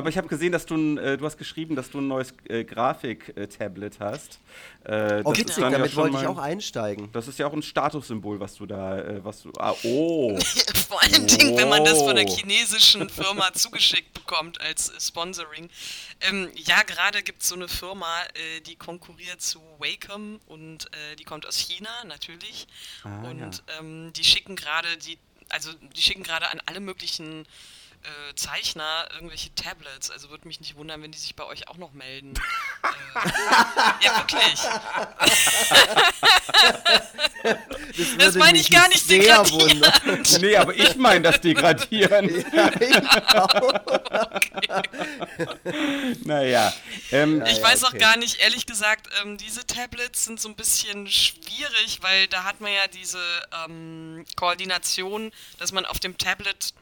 aber ich habe gesehen, dass du ein, äh, du hast geschrieben, dass du ein neues äh, Grafik-Tablet hast. Äh, ist witzig, dann ja damit schon wollte ich auch einsteigen. Das ist ja auch ein Statussymbol, was du da, äh, was du. Ah, oh. Vor allen Dingen, wenn man das von einer Oh. chinesischen Firma zugeschickt bekommt als äh, Sponsoring. Ähm, ja, gerade gibt es so eine Firma, äh, die konkurriert zu Wacom und äh, die kommt aus China natürlich. Ah, und ja. ähm, die schicken gerade die, also die schicken gerade an alle möglichen äh, Zeichner irgendwelche Tablets. Also würde mich nicht wundern, wenn die sich bei euch auch noch melden. äh, ja, wirklich. Das, Das meine ich gar nicht sehr degradieren. wundern. Nee, aber ich meine das Degradieren. naja. Ähm, Ich ja, weiß auch okay. gar nicht, ehrlich gesagt, ähm, diese Tablets sind so ein bisschen schwierig, weil da hat man ja diese ähm, Koordination, dass man auf dem Tablet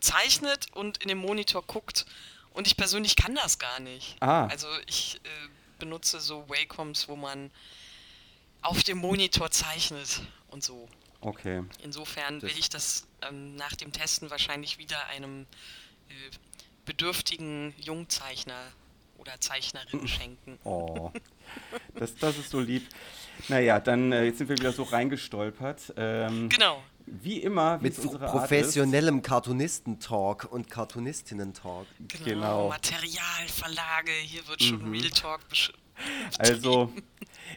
zeichnet und in dem Monitor guckt. Und ich persönlich kann das gar nicht. Ah. Also ich äh, benutze so Wacoms, wo man auf dem Monitor zeichnet und so. okay. Insofern Das- will ich das ähm, nach dem Testen wahrscheinlich wieder einem äh, bedürftigen Jungzeichner oder Zeichnerin schenken. Oh. Das, das ist so lieb. Naja, dann äh, jetzt sind wir wieder so reingestolpert. Ähm, Genau. Wie immer, Mit professionellem Cartoonisten-Talk und Cartoonistinnen-Talk. Genau, Genau. Materialverlage, hier wird schon Real Talk. Also,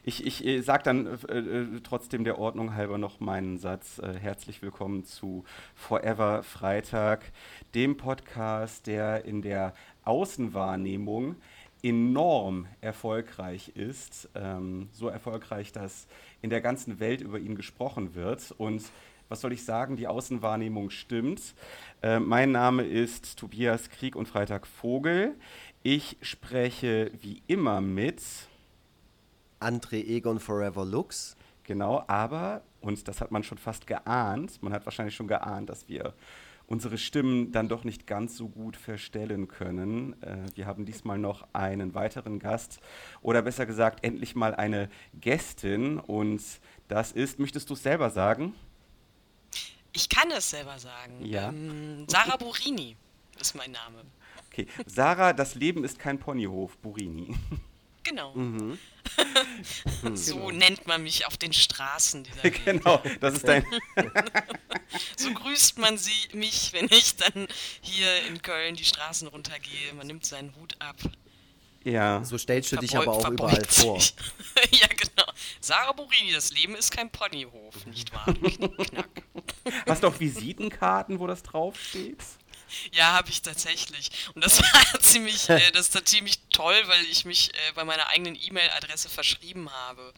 ich, ich äh, sag dann äh, äh, trotzdem der Ordnung halber noch meinen Satz. Äh, herzlich willkommen zu Forever Freitag, dem Podcast, der in der Außenwahrnehmung enorm erfolgreich ist. Ähm, so erfolgreich, dass in der ganzen Welt über ihn gesprochen wird. Und was soll ich sagen, die Außenwahrnehmung stimmt. Äh, mein Name ist Tobias Krieg und Freitag Vogel. Ich spreche wie immer mit, André Egon Forever Lux. genau, aber, und das hat man schon fast geahnt, man hat wahrscheinlich schon geahnt, dass wir unsere Stimmen dann doch nicht ganz so gut verstellen können. Äh, wir haben diesmal noch einen weiteren Gast oder besser gesagt endlich mal eine Gästin und das ist, möchtest du es selber sagen? Ich kann es selber sagen. Ja. Ähm, Sarah Burini ist mein Name. Okay, Sarah, das Leben ist kein Ponyhof, Burini. Genau. Mhm. So nennt man mich auf den Straßen dieser Welt. genau, das ist dein. So grüßt man sie, mich, wenn ich dann hier in Köln die Straßen runtergehe. Man nimmt seinen Hut ab. Ja. So stellst du dich verbeu- aber auch überall vor. sich. ja, genau. Sarah Burini, das Leben ist kein Ponyhof, nicht wahr? du Knickknack. Hast du auch Visitenkarten, wo das draufsteht? Ja, habe ich tatsächlich. Und das war ziemlich, äh, das war ziemlich toll, weil ich mich äh, bei meiner eigenen E-Mail-Adresse verschrieben habe.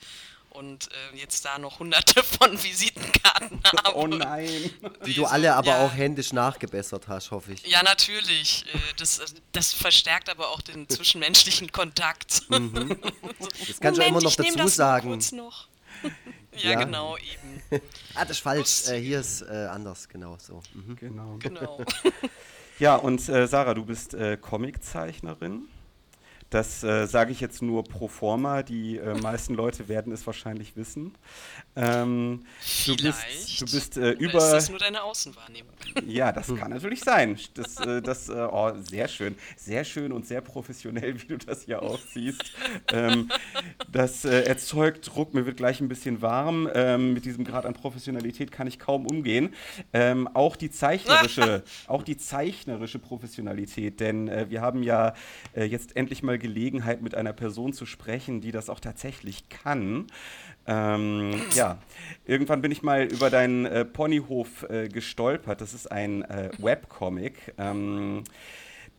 Und äh, jetzt da noch hunderte von Visitenkarten habe. Oh nein. Die du alle aber ja, auch händisch nachgebessert hast, hoffe ich. Ja, natürlich. Äh, das, das verstärkt aber auch den zwischenmenschlichen Kontakt. Mhm. Das kannst du immer noch dazu sagen. Ja, Ja. genau, eben. Ah, das ist falsch. Äh, hier ist äh, anders, genau so. Mhm. Genau. Genau. Ja, und äh, Sarah, du bist äh, Comiczeichnerin. Das äh, sage ich jetzt nur pro forma. Die äh, meisten Leute werden es wahrscheinlich wissen. Ähm, du bist, du bist äh, Oder ist über. das nur deine Außenwahrnehmung? Ja, das kann natürlich sein. Das, äh, das äh, oh, sehr schön. Sehr schön und sehr professionell, wie du das hier aufziehst. Ähm, das äh, erzeugt Druck. Mir wird gleich ein bisschen warm. Ähm, mit diesem Grad an Professionalität kann ich kaum umgehen. Ähm, auch die zeichnerische, auch die zeichnerische Professionalität, denn wir haben ja jetzt endlich mal Gelegenheit, mit einer Person zu sprechen, die das auch tatsächlich kann. Ähm, ja, irgendwann bin ich mal über deinen äh, Ponyhof äh, gestolpert. Das ist ein äh, Webcomic, ähm,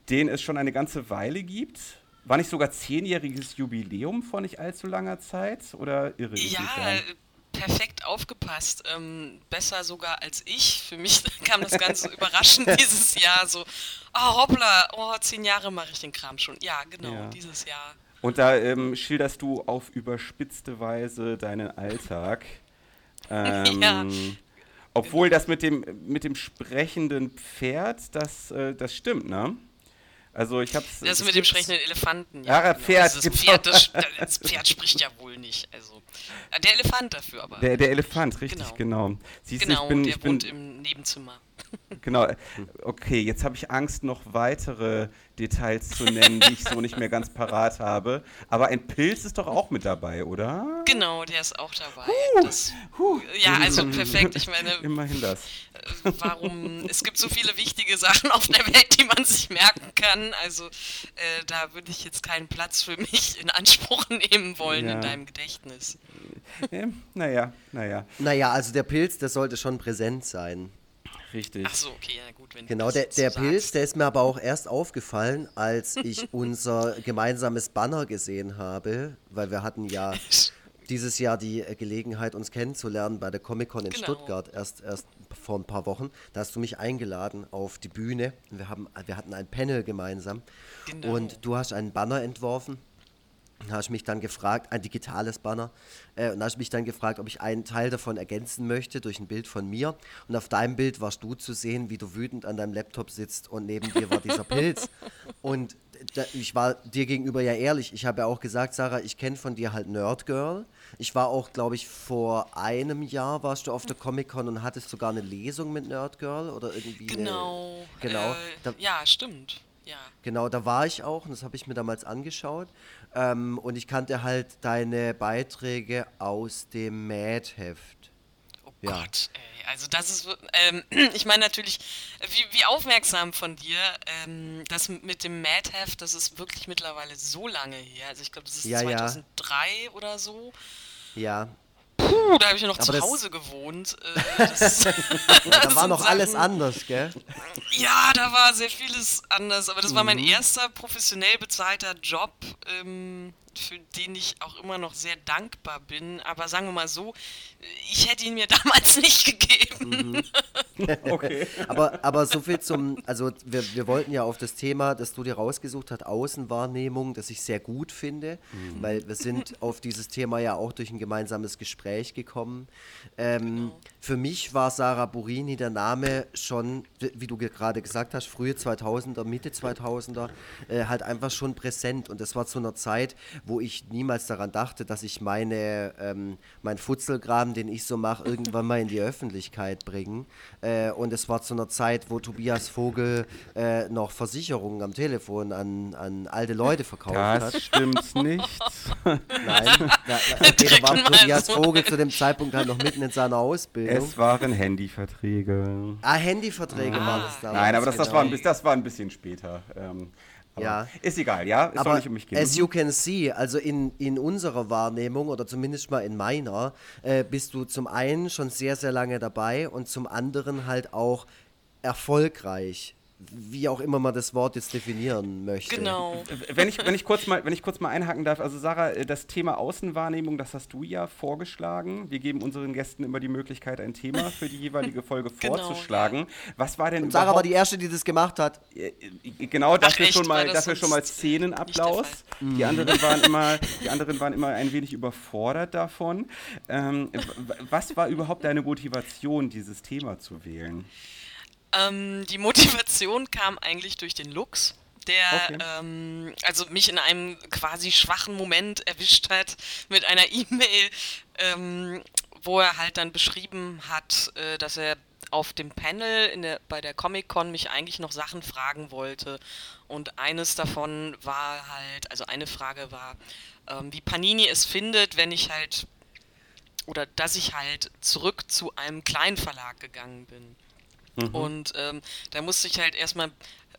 den es schon eine ganze Weile gibt. War nicht sogar zehnjähriges Jubiläum vor nicht allzu langer Zeit? Oder irre ich mich Ja, da? Perfekt aufgepasst. Ähm, besser sogar als ich. Für mich kam das Ganze überraschend dieses Jahr. So, oh hoppla, oh, zehn Jahre mache ich den Kram schon. Ja, genau, Ja. dieses Jahr. Und da ähm, schilderst du auf überspitzte Weise deinen Alltag. Ähm, Ja. Obwohl das mit dem, mit dem sprechenden Pferd, das, äh, das stimmt, ne? Also ich hab's. Das mit dem sprechenden Elefanten. Ja, genau. Pferd, Also das, Pferd das, das Pferd spricht ja wohl nicht. Also, äh, der Elefant dafür aber. Der, der Elefant, richtig, genau. Genau. Siehst du, genau, ich bin, der ich bin, wohnt im Nebenzimmer. Genau. Okay, jetzt habe ich Angst, noch weitere Details zu nennen, die ich so nicht mehr ganz parat habe. Aber ein Pilz ist doch auch mit dabei, oder? Genau, der ist auch dabei. Huh, das, huh. ja, also perfekt. Ich meine, Immerhin das. äh, warum? Es gibt so viele wichtige Sachen auf der Welt, die man sich merken kann. Also äh, da würde ich jetzt keinen Platz für mich in Anspruch nehmen wollen Ja. in deinem Gedächtnis. Ähm, naja, naja, Naja, also der Pilz, der sollte schon präsent sein. Richtig. Ach so, okay, ja gut, wenn Genau, du der, der so Pilz, sagst. der ist mir aber auch erst aufgefallen, als ich unser gemeinsames Banner gesehen habe, weil wir hatten ja dieses Jahr die Gelegenheit, uns kennenzulernen bei der Comic-Con in Genau. Stuttgart, erst, erst vor ein paar Wochen. Da hast du mich eingeladen auf die Bühne. Wir, haben, wir hatten ein Panel gemeinsam Genau. und du hast einen Banner entworfen. Da hast mich dann gefragt, ein digitales Banner, äh, und da hast mich dann gefragt, ob ich einen Teil davon ergänzen möchte durch ein Bild von mir. Und auf deinem Bild warst du zu sehen, wie du wütend an deinem Laptop sitzt und neben dir war dieser Pilz. Und da, ich war dir gegenüber ja ehrlich. Ich habe ja auch gesagt, Sarah, ich kenne von dir halt Nerd Girl. Ich war auch, glaube ich, vor einem Jahr warst du auf der Comic-Con und hattest sogar eine Lesung mit Nerd Girl oder irgendwie. eine- Genau. Genau. Äh, Da- ja, stimmt. Ja. Genau, da war ich auch und das habe ich mir damals angeschaut. Ähm, und ich kannte halt deine Beiträge aus dem Mad-Heft. Oh Ja. Gott, ey. Also das ist, ähm, ich meine natürlich, wie, wie aufmerksam von dir, ähm, das mit dem Mad-Heft, das ist wirklich mittlerweile so lange her. Also ich glaube, das ist Ja, ja. 2003 oder so. Ja, Puh, da habe ich ja noch Aber zu Hause gewohnt. Äh, das, da war noch alles Sachen- anders, gell? Ja, da war sehr vieles anders, aber das war Mhm. mein erster professionell bezahlter Job, ähm, für den ich auch immer noch sehr dankbar bin. Aber sagen wir mal so, ich hätte ihn mir damals nicht gegeben. Okay. Aber, aber so viel zum, also wir, wir wollten ja auf das Thema, das du dir rausgesucht hast, Außenwahrnehmung, das ich sehr gut finde, weil wir sind auf dieses Thema ja auch durch ein gemeinsames Gespräch gekommen. Ähm, Für mich war Sarah Burini der Name schon, wie du ge- gerade gesagt hast, frühe 2000er, Mitte 2000er, äh, halt einfach schon präsent und das war zu einer Zeit, wo ich niemals daran dachte, dass ich meine, ähm, mein Futzelgraben, den ich so mache, irgendwann mal in die Öffentlichkeit bringen. Äh, und es war zu einer Zeit, wo Tobias Vogel äh, noch Versicherungen am Telefon an, an alte Leute verkauft hat. Das stimmt nicht. Nein, da, da, okay, da war Tobias. Vogel zu dem Zeitpunkt halt noch mitten in seiner Ausbildung. Es waren Handyverträge. ah, Handyverträge waren es damals. Nein, aber das, das, genau. war ein, bisschen- das war ein bisschen später. Ähm, aber Ja. Ist egal, ja? Es soll nicht um mich gehen. as you can see, also in, in unserer Wahrnehmung oder zumindest mal in meiner, äh, bist du zum einen schon sehr, sehr lange dabei und zum anderen halt auch erfolgreich. Wie auch immer man das Wort jetzt definieren möchte. Genau. Wenn ich, wenn, ich kurz mal, wenn ich kurz mal einhaken darf, also Sarah, äh, das Thema Außenwahrnehmung, das hast du ja vorgeschlagen. Wir geben unseren Gästen immer die Möglichkeit, ein Thema für die jeweilige Folge Genau, vorzuschlagen. Was war denn Und Sarah war die Erste, die das gemacht hat. Äh, Genau, dafür echt? schon mal, das dafür schon mal Szenenapplaus. Die anderen waren immer, die anderen waren immer ein wenig überfordert davon. Ähm, was war überhaupt deine Motivation, dieses Thema zu wählen? Ähm, die Motivation kam eigentlich durch den Lux, der Okay. ähm, also mich in einem quasi schwachen Moment erwischt hat mit einer E-Mail, ähm, wo er halt dann beschrieben hat, äh, dass er auf dem Panel der, bei der Comic-Con mich eigentlich noch Sachen fragen wollte. Und eines davon war halt, also eine Frage war, ähm, wie Panini es findet, wenn ich halt, oder dass ich halt zurück zu einem Kleinverlag gegangen bin. Und ähm, da musste ich halt erstmal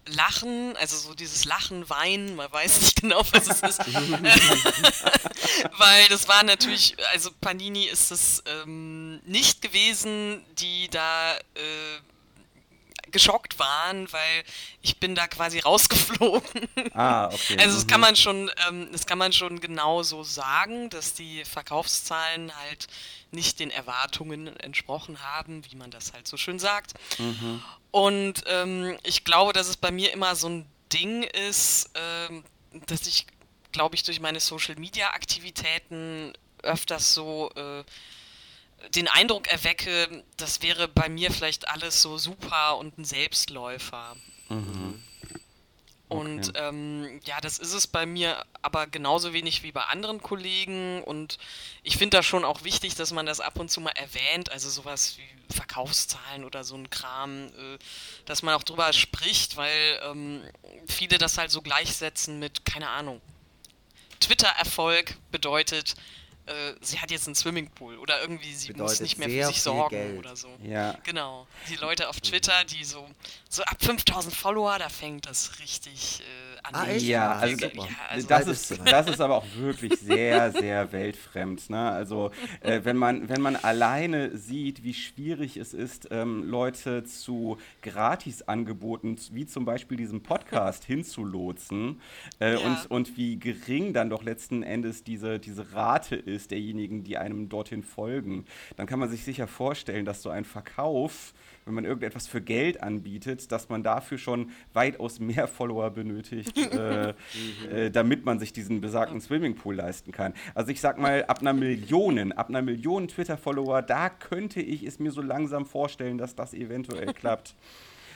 lachen, also so dieses Lachen, Weinen, man weiß nicht genau, was es ist. Weil das war natürlich, also Panini ist es ähm, nicht gewesen, die da äh, geschockt waren, weil ich bin da quasi rausgeflogen. Ah, okay. Also das kann man schon, ähm, das kann man schon genau so sagen, dass die Verkaufszahlen halt nicht den Erwartungen entsprochen haben, wie man das halt so schön sagt. Und ähm, ich glaube, dass es bei mir immer so ein Ding ist, ähm, dass ich, glaube ich, durch meine Social-Media-Aktivitäten öfters so äh, den Eindruck erwecke, das wäre bei mir vielleicht alles so super und ein Selbstläufer. Und ähm, ja, das ist es bei mir aber genauso wenig wie bei anderen Kollegen. Und ich finde das schon auch wichtig, dass man das ab und zu mal erwähnt. Also sowas wie Verkaufszahlen oder so ein Kram, äh, dass man auch drüber spricht, weil ähm, viele das halt so gleichsetzen mit, keine Ahnung, Twitter-Erfolg bedeutet, äh, sie hat jetzt einen Swimmingpool oder irgendwie sie Bedeutet muss nicht mehr für sich sorgen Geld. oder so. Ja. Genau. Die Leute auf Twitter, die so, so ab 5000 Follower, da fängt das richtig äh. Ah, echt? Ja, Ah, also, ja, also das, ist, das ist aber auch wirklich sehr, sehr weltfremd. Ne? Also äh, wenn, man, wenn man alleine sieht, wie schwierig es ist, ähm, Leute zu Gratisangeboten, wie zum Beispiel diesem Podcast hinzulotsen äh, Ja. und, und wie gering dann doch letzten Endes diese, diese Rate ist derjenigen, die einem dorthin folgen, dann kann man sich sicher vorstellen, dass so ein Verkauf wenn man irgendetwas für Geld anbietet, dass man dafür schon weitaus mehr Follower benötigt, äh, äh, damit man sich diesen besagten Swimmingpool leisten kann. Also ich sag mal, ab einer Million, ab einer Million Twitter-Follower, da könnte ich es mir so langsam vorstellen, dass das eventuell klappt.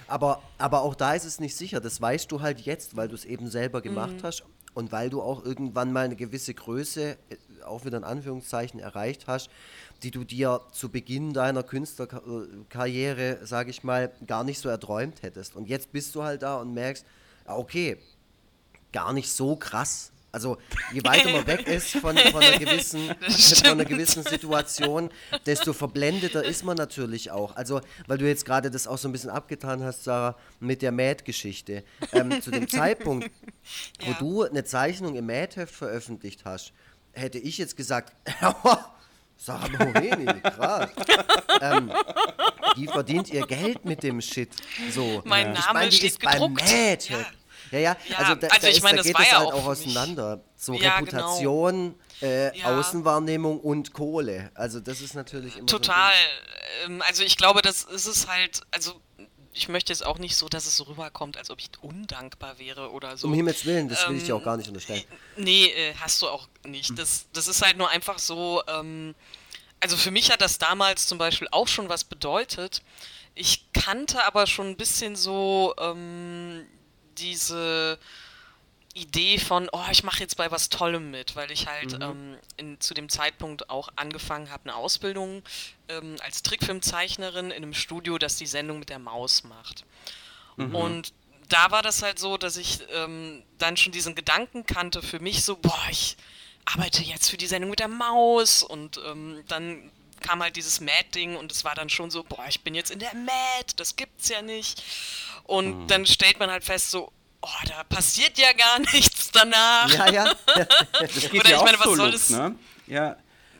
Aber, aber auch da ist es nicht sicher. Das weißt du halt jetzt, weil du es eben selber gemacht Mhm. hast und weil du auch irgendwann mal eine gewisse Größe, äh, auch wieder in Anführungszeichen, erreicht hast, die du dir zu Beginn deiner Künstlerkarriere, sage ich mal, gar nicht so erträumt hättest. Und jetzt bist du halt da und merkst, okay, gar nicht so krass. Also je weiter man weg ist von, von, einer gewissen, von einer gewissen Situation, desto verblendeter ist man natürlich auch. Also, weil du jetzt gerade das auch so ein bisschen abgetan hast, Sarah, mit der Mad-Geschichte. Ähm, zu dem Zeitpunkt, wo Ja. du eine Zeichnung im Mad-Heft veröffentlicht hast, hätte ich jetzt gesagt, Sarah Moreni, krass. ähm, die verdient ihr Geld mit dem Shit. So. Mein ich Name meine, die steht ist gedruckt. Ja. Ja, ja, Ja, also da, also da, ich ist, meine, da das geht es ja halt auch auseinander. So Ja, genau. Reputation, äh, Ja. Außenwahrnehmung und Kohle. Also das ist natürlich immer so Total. Ding. Ähm, also ich glaube, das ist es halt, also ich möchte jetzt auch nicht so, dass es so rüberkommt, als ob ich undankbar wäre oder so. Um Himmels Willen, das will ich dir Ähm, auch gar nicht unterstellen. Nee, äh, hast du auch nicht. Das, das ist halt nur einfach so, ähm, also für mich hat das damals zum Beispiel auch schon was bedeutet. Ich kannte aber schon ein bisschen so ähm, diese Idee von, oh, ich mache jetzt bei was Tollem mit, weil ich halt ähm, in, zu dem Zeitpunkt auch angefangen habe, eine Ausbildung ähm, als Trickfilmzeichnerin in einem Studio, das die Sendung mit der Maus macht. Und da war das halt so, dass ich ähm, dann schon diesen Gedanken kannte für mich so, boah, ich arbeite jetzt für die Sendung mit der Maus und ähm, dann kam halt dieses Mad-Ding und es war dann schon so, boah, ich bin jetzt in der Mad, das gibt's ja nicht. Und dann stellt man halt fest so, oh, da passiert ja gar nichts danach. Ja, ja. Das geht Oder ja ich auch meine, was so soll das- ne? Ja,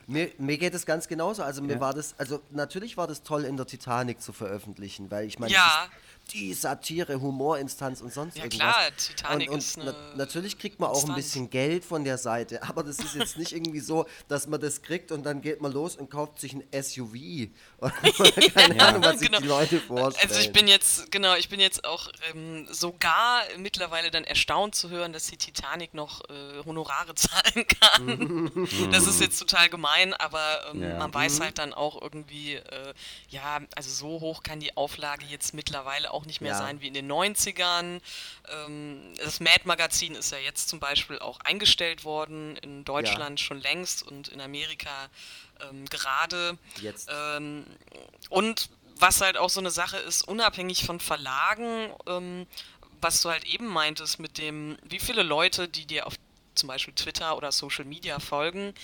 Mir, mir geht es ganz genauso. Also mir Ja. war das, also natürlich war das toll in der Titanic zu veröffentlichen, weil ich meine, Ja. Die Satire, Humorinstanz und sonst Ja, irgendwas. klar, Titanic und, und ist eine na, natürlich kriegt man auch ein bisschen Geld von der Seite, aber das ist jetzt nicht irgendwie so, dass man das kriegt und dann geht man los und kauft sich ein SUV. Keine Ahnung, was sich genau. die Leute vorstellen. Also ich bin jetzt, genau, ich bin jetzt auch ähm, sogar mittlerweile dann erstaunt zu hören, dass die Titanic noch äh, Honorare zahlen kann. das ist jetzt total gemein, aber ähm, Ja. man weiß halt dann auch irgendwie, äh, ja, also so hoch kann die Auflage jetzt mittlerweile auch nicht mehr Ja. sein wie in den 90ern. Ähm, das Mad-Magazin ist ja jetzt zum Beispiel auch eingestellt worden, in Deutschland schon längst und in Amerika ähm, gerade. Jetzt. Ähm, und was halt auch so eine Sache ist, unabhängig von Verlagen, ähm, was du halt eben meintest mit dem, wie viele Leute, die dir auf zum Beispiel Twitter oder Social Media folgen,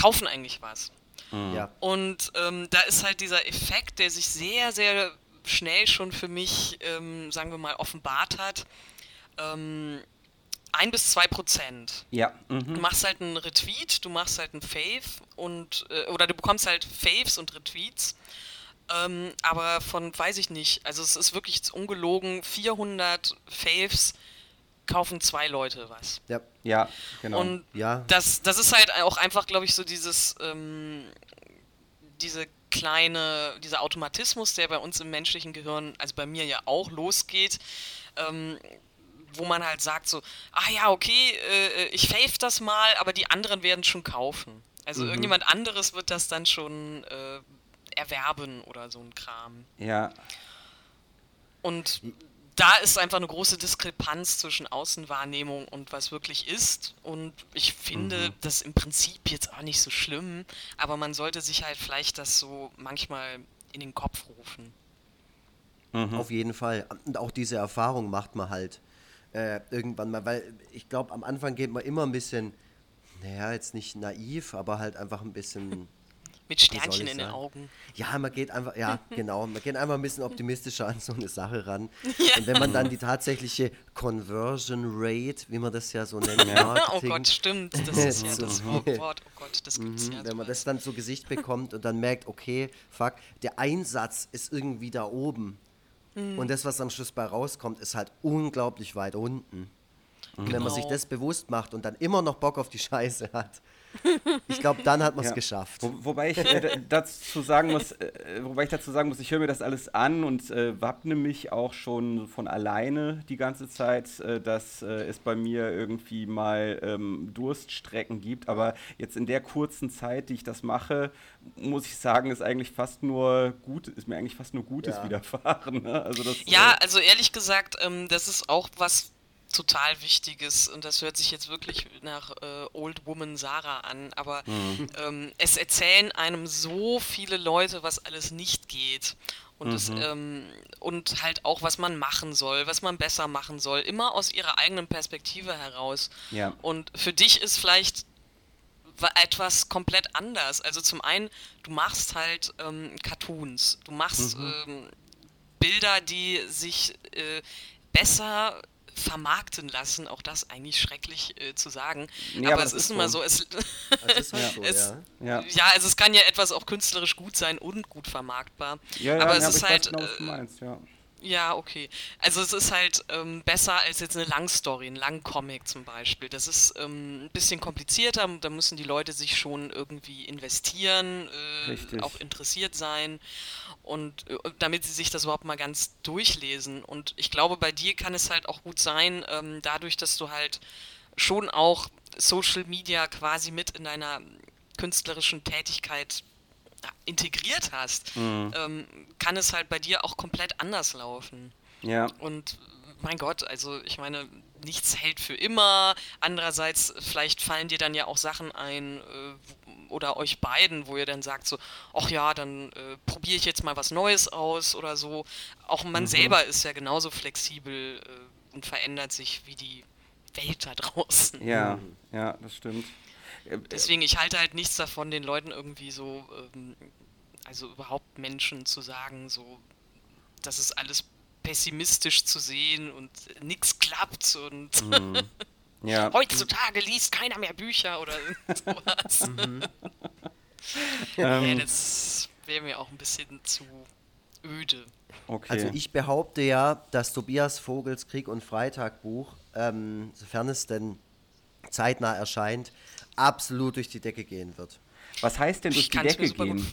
kaufen eigentlich was. ja. Und ähm, da ist halt dieser Effekt, der sich sehr, sehr schnell schon für mich, ähm, sagen wir mal, offenbart hat. Ähm, ein bis zwei Prozent. ja. Du Mhm. machst halt einen Retweet, du machst halt einen Fave und äh, oder du bekommst halt Faves und Retweets. Ähm, aber von, weiß ich nicht, also es ist wirklich ungelogen, 400 Faves kaufen zwei Leute was. ja. Ja, genau. Und Ja. das, das ist halt auch einfach, glaube ich, so dieses, ähm, diese kleine, dieser Automatismus, der bei uns im menschlichen Gehirn, also bei mir ja auch losgeht, ähm, wo man halt sagt so, ah ja, okay, äh, ich fave das mal, aber die anderen werden schon kaufen. Also irgendjemand anderes wird das dann schon äh, erwerben oder so ein Kram. ja, Und da ist einfach eine große Diskrepanz zwischen Außenwahrnehmung und was wirklich ist. Und ich finde Mhm. das im Prinzip jetzt auch nicht so schlimm, aber man sollte sich halt vielleicht das so manchmal in den Kopf rufen. Mhm. Auf jeden Fall. Und auch diese Erfahrung macht man halt äh, irgendwann mal, weil ich glaube, am Anfang geht man immer ein bisschen, naja, jetzt nicht naiv, aber halt einfach ein bisschen. Mit Sternchen in den sagen? Augen. Ja, man geht einfach, ja, genau, man geht einfach ein bisschen optimistischer an so eine Sache ran. Und wenn man dann die tatsächliche Conversion Rate, wie man das ja so nennt, im Oh Marketing, Gott, stimmt. Das ist ja das Wort. Oh Gott, das gibt's ja. Mhm, wenn man das dann zu Gesicht bekommt und dann merkt, okay, fuck, der Einsatz ist irgendwie da oben. Hm. Und das, was am Schluss bei rauskommt, ist halt unglaublich weit unten. Und wenn man sich Genau. das bewusst macht und dann immer noch Bock auf die Scheiße hat, ich glaube, dann hat man es Ja. geschafft. Wo, wobei ich äh, dazu sagen muss, äh, wobei ich dazu sagen muss, ich höre mir das alles an und äh, wappne mich auch schon von alleine die ganze Zeit, äh, dass äh, es bei mir irgendwie mal ähm, Durststrecken gibt. Aber jetzt in der kurzen Zeit, die ich das mache, muss ich sagen, ist eigentlich fast nur gut, ist mir eigentlich fast nur Gutes Ja. widerfahren. Ne? Also das, Ja, äh, also ehrlich gesagt, ähm, das ist auch was total Wichtiges und das hört sich jetzt wirklich nach äh, Old Woman Sarah an, aber ähm, es erzählen einem so viele Leute, was alles nicht geht. Und, es, ähm, und halt auch, was man machen soll, was man besser machen soll, immer aus ihrer eigenen Perspektive heraus. Ja. Und für dich ist vielleicht wa- etwas komplett anders. Also zum einen, du machst halt ähm, Cartoons, du machst ähm, Bilder, die sich äh, besser vermarkten lassen, auch das eigentlich schrecklich äh, zu sagen. Ja, aber aber es ist nun mal so. es, ist halt so, Es- ja. ja. ja, also es kann ja etwas auch künstlerisch gut sein und gut vermarktbar. Ja, ja, aber es ist ich weiß halt, genau, was du äh, meinst, ja. Ja, okay. Also es ist halt ähm, besser als jetzt eine Langstory, ein Langcomic zum Beispiel. Das ist ähm, ein bisschen komplizierter, da müssen die Leute sich schon irgendwie investieren, äh, auch interessiert sein und äh, damit sie sich das überhaupt mal ganz durchlesen. Und ich glaube, bei dir kann es halt auch gut sein, ähm, dadurch, dass du halt schon auch Social Media quasi mit in deiner künstlerischen Tätigkeit integriert hast, ähm, kann es halt bei dir auch komplett anders laufen. Ja. Und mein Gott, also ich meine, nichts hält für immer. Andererseits, vielleicht fallen dir dann ja auch Sachen ein äh, oder euch beiden, wo ihr dann sagt so, ach ja, dann äh, probiere ich jetzt mal was Neues aus oder so. Auch man selber ist ja genauso flexibel äh, und verändert sich wie die Welt da draußen. Ja, ja, das stimmt. Deswegen, ich halte halt nichts davon, den Leuten irgendwie so, ähm, also überhaupt Menschen zu sagen, so, das ist alles pessimistisch zu sehen und nichts klappt und Ja. heutzutage liest keiner mehr Bücher oder irgend sowas. Ähm, ja, das wäre mir auch ein bisschen zu öde. okay. Also ich behaupte ja, dass Tobias Vogels Krieg und Freitag Buch, ähm, sofern es denn zeitnah erscheint, absolut durch die Decke gehen wird. Was heißt denn durch Ich die Decke gehen?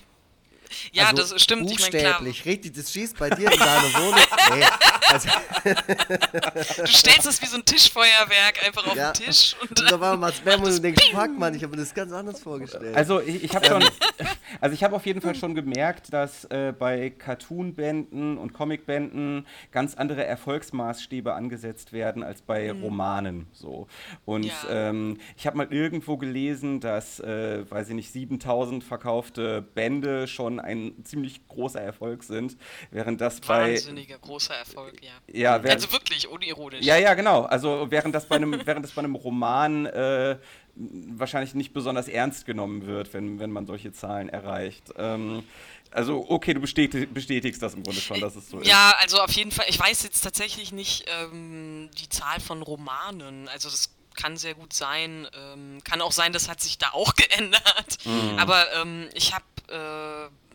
Ja, Also das stimmt. Ich meine, klar, Buchstäblich, richtig, das schießt bei dir in deiner Wohnung. Nee, also, du stellst es wie so ein Tischfeuerwerk einfach auf ja. den Tisch und Und da war mal Spam und du denkst, fuck man, ich habe mir das ganz anders vorgestellt. Also ich, ich habe schon, also ich habe auf jeden Fall schon gemerkt, dass äh, bei Cartoon-Bänden und Comic-Bänden ganz andere Erfolgsmaßstäbe angesetzt werden als bei Romanen. So und Ja. ähm, ich habe mal irgendwo gelesen, dass, äh, weiß ich nicht, 7000 verkaufte Bände schon ein ziemlich großer Erfolg sind, während das bei wahnsinniger großer Erfolg, ja. ja, während, Also wirklich, unironisch. Ja, ja, genau. Also während das bei einem, während das bei einem Roman äh, wahrscheinlich nicht besonders ernst genommen wird, wenn, wenn man solche Zahlen erreicht. Ähm, also, okay, du bestätig, bestätigst das im Grunde schon, dass es so ist. Ja, also auf jeden Fall. Ich weiß jetzt tatsächlich nicht ähm, die Zahl von Romanen. Also das kann sehr gut sein. Ähm, kann auch sein, das hat sich da auch geändert. Mhm. Aber ähm, ich habe äh,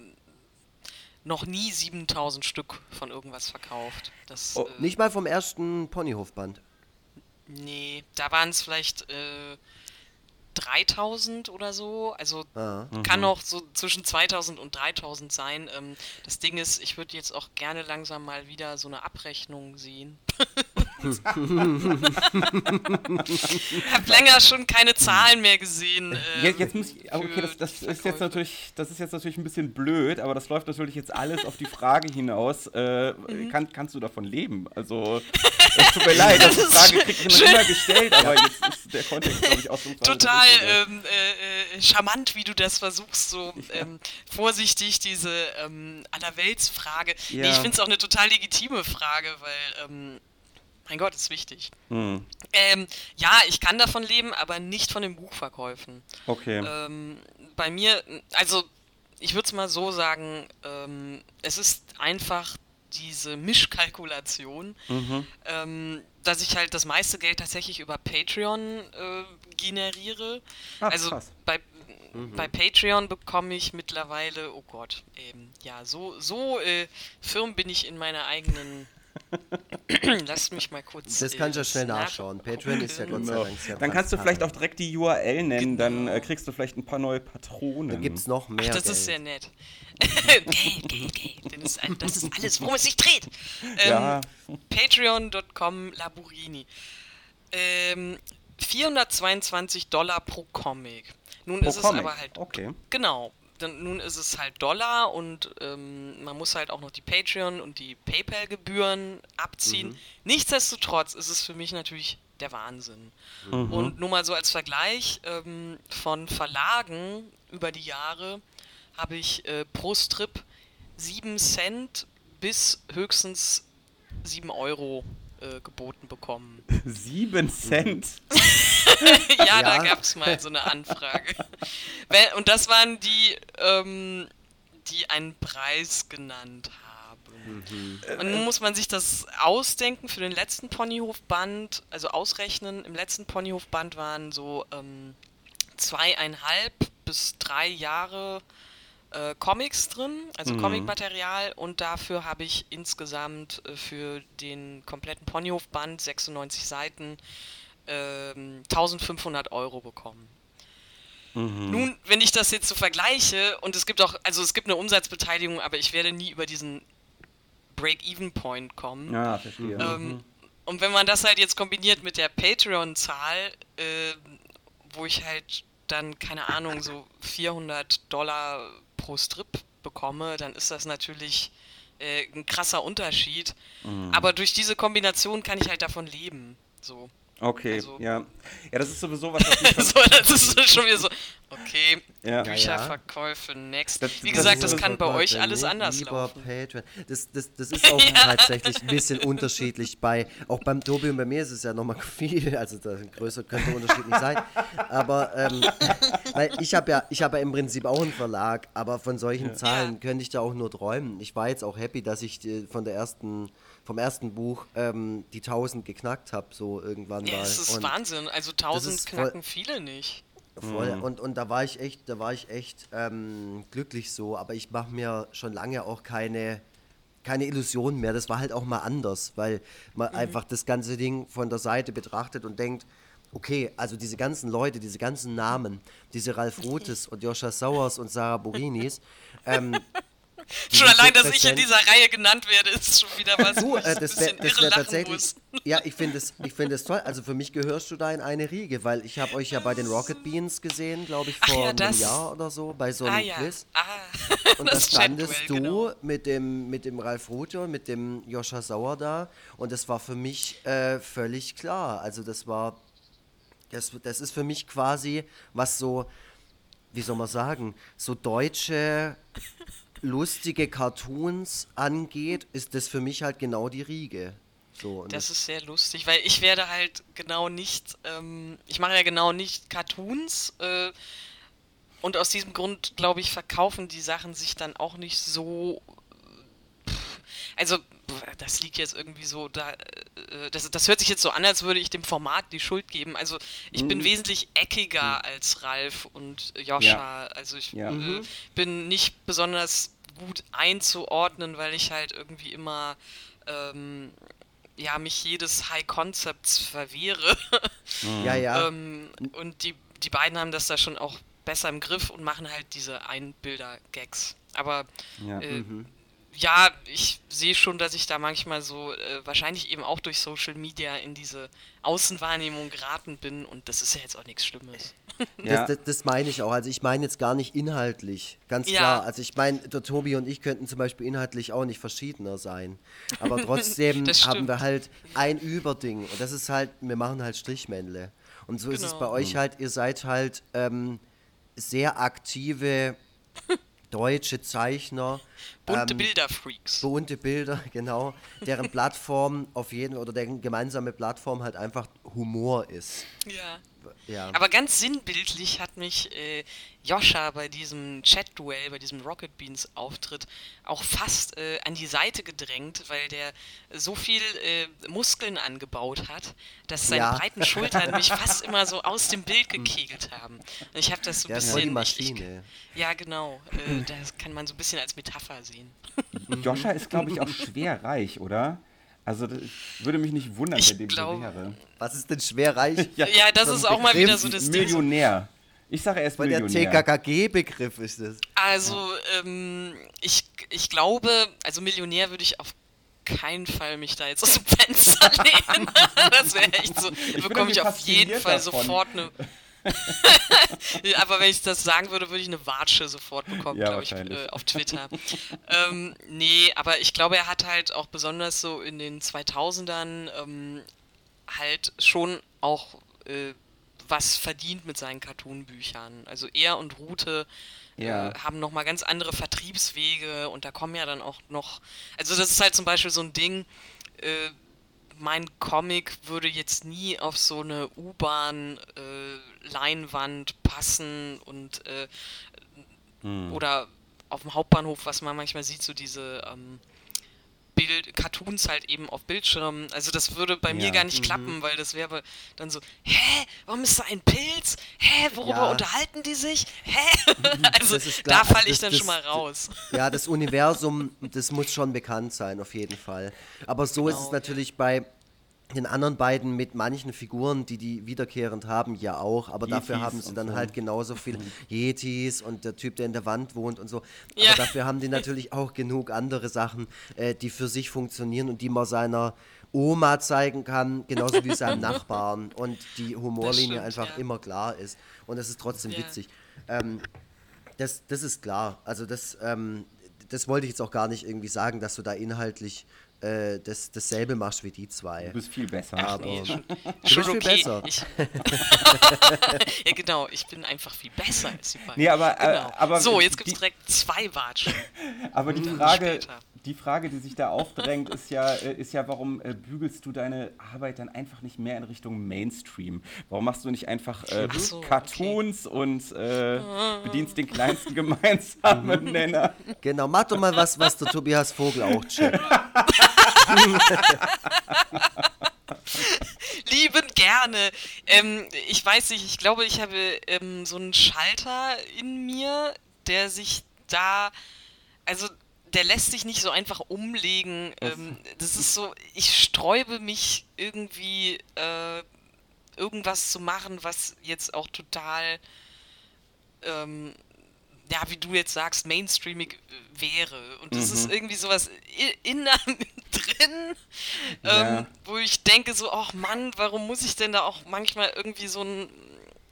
noch nie 7000 Stück von irgendwas verkauft. Das, Oh, äh, Nicht mal vom ersten Ponyhofband. Nee, da waren es vielleicht äh, 3000 oder so. Also Ah. kann auch so zwischen 2000 und 3000 sein. Ähm, das Ding ist, ich würde jetzt auch gerne langsam mal wieder so eine Abrechnung sehen. hab länger schon keine Zahlen mehr gesehen. Äh, Jetzt, jetzt muss ich, okay, das, das ist jetzt natürlich, das ist jetzt natürlich ein bisschen blöd, aber das läuft natürlich jetzt alles auf die Frage hinaus. Äh, Mhm. kann, kannst du davon leben? Also, es tut mir leid, das Das die Frage kriegt man immer gestellt, aber jetzt ist der Kontext, glaube ich, ausdrucksweise. total der richtige. ähm, äh, äh, charmant, wie du das versuchst, so ähm, vorsichtig diese ähm, Allerweltsfrage. Nee, Ja. ich finde es auch eine total legitime Frage, weil, ähm, mein Gott, ist wichtig. Hm, Ähm, ja, ich kann davon leben, aber nicht von den Buchverkäufen. okay. Ähm, bei mir, also ich würde es mal so sagen, ähm, es ist einfach diese Mischkalkulation, Mhm. ähm, dass ich halt das meiste Geld tatsächlich über Patreon äh, generiere. Ach, also krass. bei, bei Patreon bekomme ich mittlerweile, oh Gott, ähm, ja, so, so äh, firm bin ich in meiner eigenen. Lasst mich mal kurz. Das äh, kannst du ja schnell nach- nachschauen. Patreon ist ja Gott sei. Dank sehr Dann kannst du vielleicht auch direkt die URL nennen, dann Genau. äh, kriegst du vielleicht ein paar neue Patronen. Da gibt es noch mehr. Ach, das Geld. ist sehr nett. Geld, Geld, Geld. Das ist, ein- das ist alles, worum es sich dreht. Ähm, Ja. Patreon.com Laburini. Ähm, 422 Dollar pro Comic. Nun Pro ist es Comic. aber halt. Okay. Genau. Dann, nun ist es halt Dollar und ähm, man muss halt auch noch die Patreon und die PayPal-Gebühren abziehen. Nichtsdestotrotz ist es für mich natürlich der Wahnsinn. Mhm. Und nur mal so als Vergleich ähm, von Verlagen über die Jahre habe ich äh, pro Strip 7 Cent bis höchstens 7 Euro äh, geboten bekommen. Sieben Cent. ja, da Ja. gab es mal so eine Anfrage. Und das waren die, ähm, die einen Preis genannt haben. Und nun muss man sich das ausdenken für den letzten Ponyhofband, also ausrechnen. Im letzten Ponyhofband waren so ähm, zweieinhalb bis drei Jahre äh, Comics drin, also Mhm. Comicmaterial und dafür habe ich insgesamt äh, für den kompletten Ponyhofband 96 Seiten ähm, 1500 Euro bekommen. Mhm. Nun, wenn ich das jetzt so vergleiche und es gibt auch, also es gibt eine Umsatzbeteiligung, aber ich werde nie über diesen Break-Even-Point kommen. Ja, verstehe. Ähm, und wenn man das halt jetzt kombiniert mit der Patreon-Zahl, äh, wo ich halt dann, keine Ahnung, so 400 Dollar pro Strip bekomme, dann ist das natürlich äh, ein krasser Unterschied. Mhm. Aber durch diese Kombination kann ich halt davon leben. So. Okay, also- ja. Ja, das ist sowieso was, so, das ist schon wieder so, okay, ja. Bücherverkäufe, next. Das- Wie das gesagt, das kann bei euch alles anders lieber laufen. Patreon. Das, das, das ist auch tatsächlich ein bisschen unterschiedlich. Bei, auch beim Tobi und bei mir ist es ja nochmal viel, also der größer könnte der Unterschied nicht sein. Aber ähm, weil ich habe ja, ich habe ja im Prinzip auch einen Verlag, aber von solchen Zahlen Ja. könnte ich da auch nur träumen. Ich war jetzt auch happy, dass ich äh, von der ersten, vom ersten Buch ähm, die 1000 geknackt habe, so irgendwann Ja, mal. es ist Und- Wahnsinn. Also 1000 ist voll- knacken viele nicht. Voll. Und, und da war ich echt, da war ich echt ähm, glücklich so, aber ich mache mir schon lange auch keine, keine Illusionen mehr. Das war halt auch mal anders, weil man einfach das ganze Ding von der Seite betrachtet und denkt, okay, also diese ganzen Leute, diese ganzen Namen, diese Ralf Rutes und Joscha Sauers und Sarah Borinis, ähm, die Schon allein, dass ich in dieser Reihe genannt werde, ist schon wieder was, Du, äh, das wäre bisschen das wär tatsächlich. muss. Ja, ich finde es ich find toll. Also für mich gehörst du da in eine Riege, weil ich habe euch ja bei den Rocket Beans gesehen, glaube ich, vor ja, einem Jahr oder so, bei so einem Ah ja, Quiz. ah, Und da standest du genau. mit, dem, mit dem Ralf Rute und mit dem Joscha Sauer da. Und das war für mich äh, völlig klar. Also das war, das, das ist für mich quasi, was so, wie soll man sagen, so deutsche lustige Cartoons angeht, ist das für mich halt genau die Riege. So, Das ist sehr lustig, weil ich werde halt genau nicht, ähm, ich mache ja genau nicht Cartoons äh, und aus diesem Grund, glaube ich, verkaufen die Sachen sich dann auch nicht so. Also, das liegt jetzt irgendwie so, da, äh, das, das hört sich jetzt so an, als würde ich dem Format die Schuld geben. Also, ich bin wesentlich eckiger als Ralf und Joscha. Also, ich Ja. äh, bin nicht besonders gut einzuordnen, weil ich halt irgendwie immer ähm, ja, mich jedes High Concepts verwehre. ja, ja. ähm, und die, die beiden haben das da schon auch besser im Griff und machen halt diese Einbilder-Gags. Aber Ja. äh, ja, ich sehe schon, dass ich da manchmal so äh, wahrscheinlich eben auch durch Social Media in diese Außenwahrnehmung geraten bin und das ist ja jetzt auch nichts Schlimmes. Ja. Das, das, das, meine ich auch. Also ich meine jetzt gar nicht inhaltlich, ganz ja. klar. Also ich meine, der Tobi und ich könnten zum Beispiel inhaltlich auch nicht verschiedener sein. Aber trotzdem haben wir halt ein Überding und das ist halt, wir machen halt Strichmännle. Und so genau. ist es bei euch halt, ihr seid halt ähm, sehr aktive deutsche Zeichner. Bunte ähm, Bilderfreaks. Bunte Bilder, genau. Deren Plattform auf jeden oder deren gemeinsame Plattform halt einfach Humor ist. Ja. Ja. Aber ganz sinnbildlich hat mich äh, Joscha bei diesem Chat-Duell, bei diesem Rocket Beans Auftritt auch fast äh, an die Seite gedrängt, weil der so viel äh, Muskeln angebaut hat, dass seine ja. breiten Schultern mich fast immer so aus dem Bild gekegelt haben. Und ich habe das so ein bisschen. Die Maschine. Ich, ja, genau. Äh, das kann man so ein bisschen als Metapher sehen. Joscha ist, glaube ich, auch schwer reich, oder? Also das würde mich nicht wundern, ich wenn dem glaub, so wäre. Was ist denn schwer reich? ja, ja, das ist auch mal wieder so das Millionär. Ich sage erst Millionär. der TKKG-Begriff ist es. Also, ähm, ich, ich glaube, also Millionär würde ich auf keinen Fall mich da jetzt aus dem Fenster lehnen. das wäre echt so. Da bekomme ich auf jeden Fall davon. sofort eine. aber wenn ich das sagen würde, würde ich eine Watsche sofort bekommen, ja, glaube ich, äh, auf Twitter. ähm, nee, aber ich glaube, er hat halt auch besonders so in den 2000ern ähm, halt schon auch äh, was verdient mit seinen Cartoon-Büchern. Also er und Rute ja. äh, haben nochmal ganz andere Vertriebswege und da kommen ja dann auch noch. Also das ist halt zum Beispiel so ein Ding. Äh, mein Comic würde jetzt nie auf so eine U-Bahn-Leinwand äh, passen und äh, hm. oder auf dem Hauptbahnhof, was man manchmal sieht, so diese ähm, Bild, Cartoons halt eben auf Bildschirmen. Also das würde bei ja. mir gar nicht mhm. klappen, weil das wäre dann so, hä, warum ist da ein Pilz? Hä, worüber ja. unterhalten die sich? Hä? also da falle ich dann das, schon mal raus. Ja, das Universum, das muss schon bekannt sein, auf jeden Fall. Aber so genau, ist es natürlich ja. bei den anderen beiden mit manchen Figuren, die die wiederkehrend haben, ja auch, aber Yetis dafür haben sie dann so. halt genauso viel Yetis und der Typ, der in der Wand wohnt und so. Ja. Aber dafür haben die natürlich auch genug andere Sachen, äh, die für sich funktionieren und die man seiner Oma zeigen kann, genauso wie seinem Nachbarn und die Humorlinie stimmt, einfach ja. immer klar ist und es ist trotzdem ja. witzig. Ähm, das, das ist klar. Also das, ähm, das wollte ich jetzt auch gar nicht irgendwie sagen, dass du da inhaltlich äh, das, dasselbe machst wie die zwei. Du bist viel besser. Aber nee, schon, du bist okay. viel besser. Ich, ja, genau. Ich bin einfach viel besser als die beiden. Nee, aber, äh, genau. aber so, jetzt gibt es direkt zwei Watschen. aber die Frage, die Frage, die sich da aufdrängt, ist ja, äh, ist ja, warum äh, bügelst du deine Arbeit dann einfach nicht mehr in Richtung Mainstream? Warum machst du nicht einfach äh, so, Cartoons okay. und äh, bedienst den kleinsten gemeinsamen Nenner? Genau, mach doch mal was, was der Tobias Vogel auch checkt. Lieben gerne. Ähm, ich weiß nicht, ich glaube, ich habe ähm, so einen Schalter in mir, der sich da, also der lässt sich nicht so einfach umlegen. Ähm, das ist so, ich sträube mich irgendwie äh, irgendwas zu machen, was jetzt auch total, ähm, ja, wie du jetzt sagst, mainstreamig äh, wäre. Und das mhm. ist irgendwie sowas in, drin, ja. ähm, wo ich denke so, ach Mann, warum muss ich denn da auch manchmal irgendwie so ein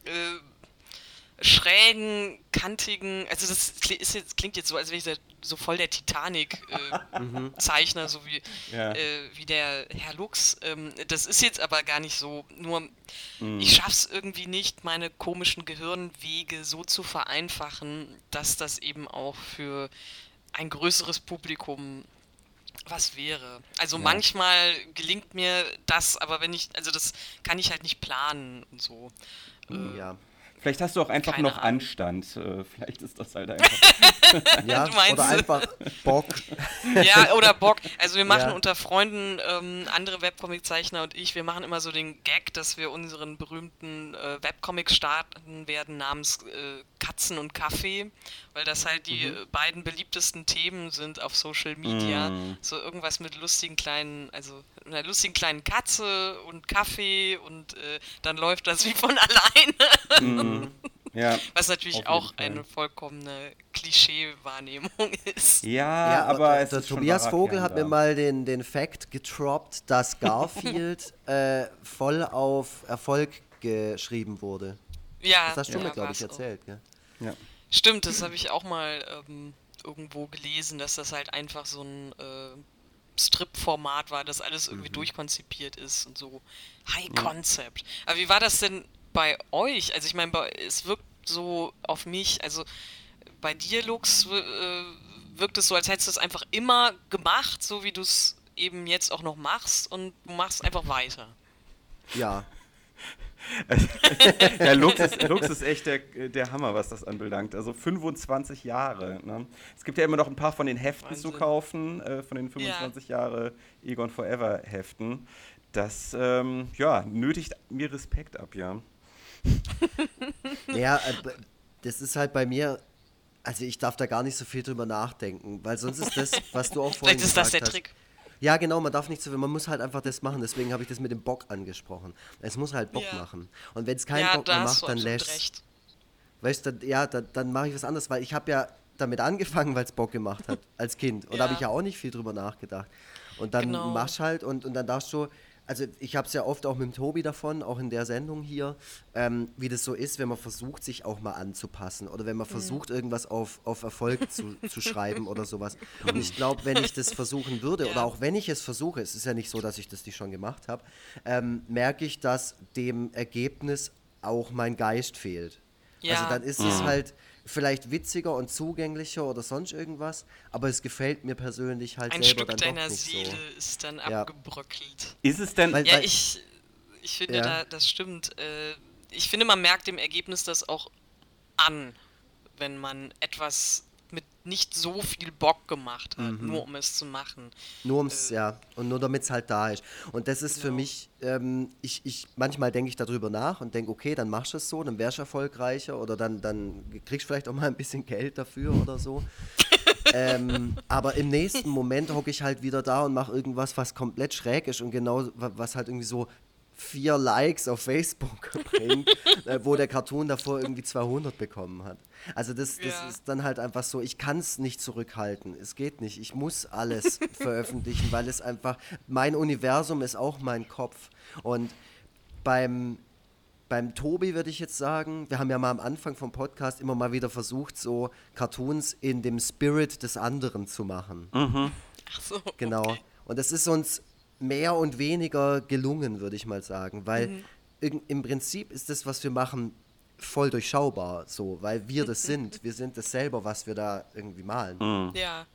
äh, schrägen, kantigen, also das ist jetzt, klingt jetzt so, als wäre ich so voll der Titanic-Zeichner, äh, so wie, ja. äh, wie der Herr Lux. Ähm, das ist jetzt aber gar nicht so, nur mhm. ich schaff's irgendwie nicht, meine komischen Gehirnwege so zu vereinfachen, dass das eben auch für ein größeres Publikum was wäre. Also ja. manchmal gelingt mir das, aber wenn ich, also das kann ich halt nicht planen und so. Äh, ja. Vielleicht hast du auch einfach Keine noch Ahnung. Anstand. Äh, vielleicht ist das halt einfach. ja, oder einfach Bock. ja, oder Bock. Also wir machen ja. unter Freunden, ähm, andere Webcomic-Zeichner und ich, wir machen immer so den Gag, dass wir unseren berühmten äh, Webcomic starten werden namens äh, Katzen und Kaffee, weil das halt die mhm. beiden beliebtesten Themen sind auf Social Media. Mhm. So irgendwas mit lustigen kleinen, also einer lustigen kleinen Katze und Kaffee und äh, dann läuft das wie von alleine. Mhm. Ja, Was natürlich auch eine vollkommene Klischee-Wahrnehmung ist. Ja, Ja, aber äh, es ist Tobias Vogel hat mir mal den, den Fact getroppt, dass Garfield äh, voll auf Erfolg geschrieben wurde. Ja, Das hast du ja, mir, glaube ich, erzählt. Gell? Ja. Stimmt, das habe ich auch mal ähm, irgendwo gelesen, dass das halt einfach so ein äh, Strip-Format war, das alles irgendwie Mhm. durchkonzipiert ist und so High Concept. Aber wie war das denn bei euch? Also ich meine, es wirkt so auf mich, also bei dir, Lux, äh, wirkt es so, als hättest du es einfach immer gemacht, so wie du es eben jetzt auch noch machst und du machst einfach weiter. Ja, Ja, Lux ist, Lux ist echt der, der Hammer, was das anbelangt. Also 25 Jahre. Ne? Es gibt ja immer noch ein paar von den Heften zu Wahnsinn. kaufen, äh, von den 25 Jahre Egon Forever Heften. Das ähm, ja, nötigt mir Respekt ab, ja. ja äh, das ist halt bei mir, also ich darf da gar nicht so viel drüber nachdenken, weil sonst ist das, was du auch vorhin Vielleicht ist das gesagt der hast, Trick. Ja, genau, man darf nicht so viel, man muss halt einfach das machen. Deswegen habe ich das mit dem Bock angesprochen. Es muss halt Bock Ja. machen. Und wenn es keinen ja, Bock mehr macht, dann lässt. Weißt du, ja, dann, dann mache ich was anderes, weil ich habe ja damit angefangen, weil es Bock gemacht hat als Kind. Und da habe ich ja auch nicht viel drüber nachgedacht. Und dann Genau. machst halt und, und dann darfst du, also ich habe es ja oft auch mit dem Tobi davon, auch in der Sendung hier, ähm, wie das so ist, wenn man versucht, sich auch mal anzupassen oder wenn man versucht, irgendwas auf, auf Erfolg zu, zu schreiben oder sowas. Und ich glaube, wenn ich das versuchen würde oder Ja. auch wenn ich es versuche, es ist ja nicht so, dass ich das nicht schon gemacht habe, ähm, merke ich, dass dem Ergebnis auch mein Geist fehlt. Ja. Also dann ist es halt vielleicht witziger und zugänglicher oder sonst irgendwas, aber es gefällt mir persönlich halt Ein selber Stück dann deiner doch nicht Seele so. ist dann Ja. abgebröckelt. Ist es denn. Weil- Ja, ich, ich finde, Ja. da, das stimmt. Äh, ich finde, man merkt dem Ergebnis das auch an, wenn man etwas nicht so viel Bock gemacht hat, Mhm. nur um es zu machen. Nur ums, ja, und nur damit es halt da ist. Und das ist für Genau. mich, ähm, ich, ich, manchmal denke ich darüber nach und denke, okay, dann machst du es so, dann wärst du erfolgreicher oder dann, dann kriegst du vielleicht auch mal ein bisschen Geld dafür oder so. ähm, aber im nächsten Moment hocke ich halt wieder da und mache irgendwas, was komplett schräg ist und genau, wa- was halt irgendwie so vier Likes auf Facebook bringt, äh, wo der Cartoon davor irgendwie 200 bekommen hat. Also das, das Ja. ist dann halt einfach so, ich kann es nicht zurückhalten. Es geht nicht. Ich muss alles veröffentlichen, weil es einfach, mein Universum ist auch mein Kopf. Und beim, beim Tobi würde ich jetzt sagen, wir haben ja mal am Anfang vom Podcast immer mal wieder versucht, so Cartoons in dem Spirit des anderen zu machen. Ach so. Genau. Okay. Und es ist uns mehr und weniger gelungen, würde ich mal sagen, weil Mhm. im Prinzip ist das, was wir machen, voll durchschaubar, so, weil wir Mhm. das sind. Wir sind das selber, was wir da irgendwie malen. Ja.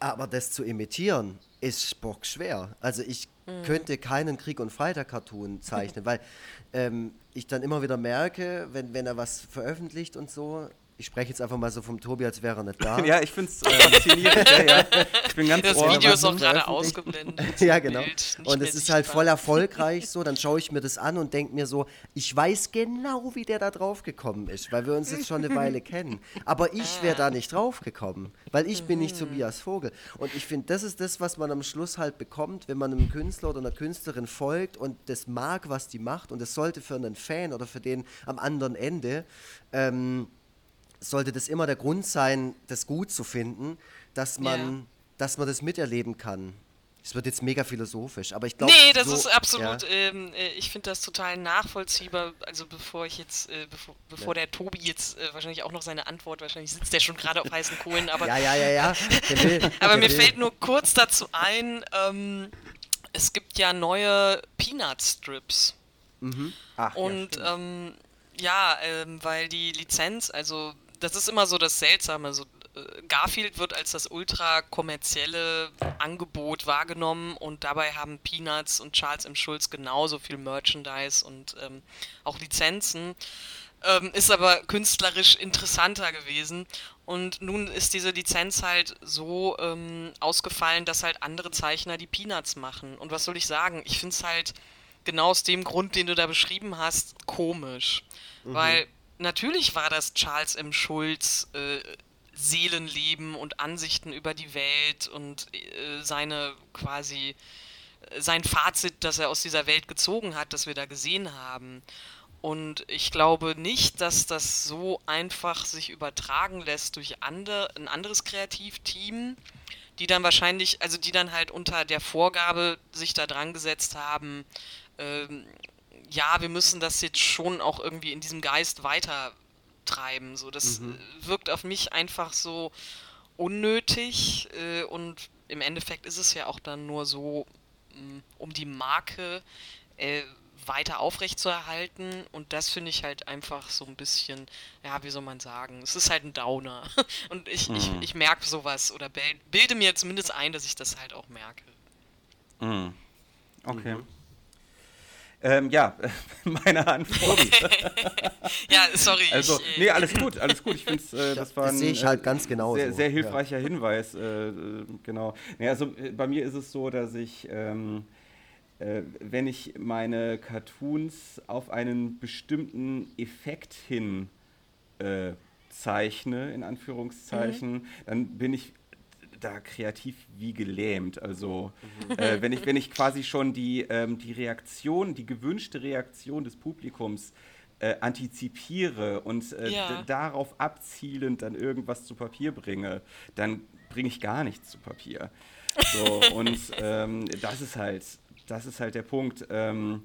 Aber das zu imitieren ist bockschwer. Also ich Mhm. könnte keinen Krieg- und Freitag-Cartoon zeichnen, weil ähm, ich dann immer wieder merke, wenn, wenn er was veröffentlicht und so, ich spreche jetzt einfach mal so vom Tobi, als wäre er nicht da. Ja, ich finde es äh, faszinierend. ja, ja. Ich bin ganz Das ohr. Video ist auch gerade ausgeblendet. Ja, genau. Bild Und es ist halt voll erfolgreich so. Dann schaue ich mir das an und denke mir so, ich weiß genau, wie der da drauf gekommen ist, weil wir uns jetzt schon eine Weile kennen. Aber ich wäre da nicht drauf gekommen, weil ich bin nicht Tobias Vogel. Und ich finde, das ist das, was man am Schluss halt bekommt, wenn man einem Künstler oder einer Künstlerin folgt und das mag, was die macht. Und es sollte für einen Fan oder für den am anderen Ende ähm, sollte das immer der Grund sein, das gut zu finden, dass man, Ja. dass man das miterleben kann. Es wird jetzt mega philosophisch, aber ich glaube. Nee, das so, ist absolut, Ja, ähm, äh, ich finde das total nachvollziehbar. Also bevor ich jetzt, äh, bevor, bevor der Tobi jetzt äh, wahrscheinlich auch noch seine Antwort, wahrscheinlich sitzt der schon gerade auf heißen Kohlen, aber, ja, ja, ja, ja. Will, aber mir will. fällt nur kurz dazu ein, ähm, es gibt ja neue Peanut-Strips. Ach, ja, Und stimmt. ähm, ja, ähm, weil die Lizenz, also das ist immer so das Seltsame. So, äh, Garfield wird als das ultra kommerzielle Angebot wahrgenommen und dabei haben Peanuts und Charles M. Schulz genauso viel Merchandise und ähm, auch Lizenzen. Ähm, ist aber künstlerisch interessanter gewesen. Und nun ist diese Lizenz halt so ähm, ausgefallen, dass halt andere Zeichner die Peanuts machen. Und was soll ich sagen? Ich finde es halt genau aus dem Grund, den du da beschrieben hast, komisch. Weil natürlich war das Charles M. Schulz äh, Seelenleben und Ansichten über die Welt und äh, seine quasi äh, sein Fazit, das er aus dieser Welt gezogen hat, das wir da gesehen haben. Und ich glaube nicht, dass das so einfach sich übertragen lässt durch andere, ein anderes Kreativteam, die dann wahrscheinlich, also die dann halt unter der Vorgabe sich da dran gesetzt haben, ähm, ja, wir müssen das jetzt schon auch irgendwie in diesem Geist weitertreiben. So, das mhm. wirkt auf mich einfach so unnötig äh, und im Endeffekt ist es ja auch dann nur so, mh, mm, um die Marke äh, weiter aufrechtzuerhalten und das finde ich halt einfach so ein bisschen, ja, wie soll man sagen, es ist halt ein Downer und ich, mhm. ich, ich merke sowas oder bilde mir zumindest ein, dass ich das halt auch merke. Mhm. Okay. Mhm. Ähm, ja, meine Antwort. ja, sorry. Also, ich, äh, nee, alles gut, alles gut. Ich finde, äh, das war ein sehe ich halt ganz genau sehr, sehr hilfreicher ja. Hinweis. Äh, genau. Nee, also äh, bei mir ist es so, dass ich, ähm, äh, wenn ich meine Cartoons auf einen bestimmten Effekt hin äh, zeichne, in Anführungszeichen, mhm. dann bin ich da kreativ wie gelähmt. Also mhm. äh, wenn, ich, wenn ich quasi schon die, ähm, die Reaktion, die gewünschte Reaktion des Publikums äh, antizipiere und äh, ja. darauf abzielend dann irgendwas zu Papier bringe, dann bringe ich gar nichts zu Papier. So, und ähm, das ist halt, das ist halt der Punkt. Ähm,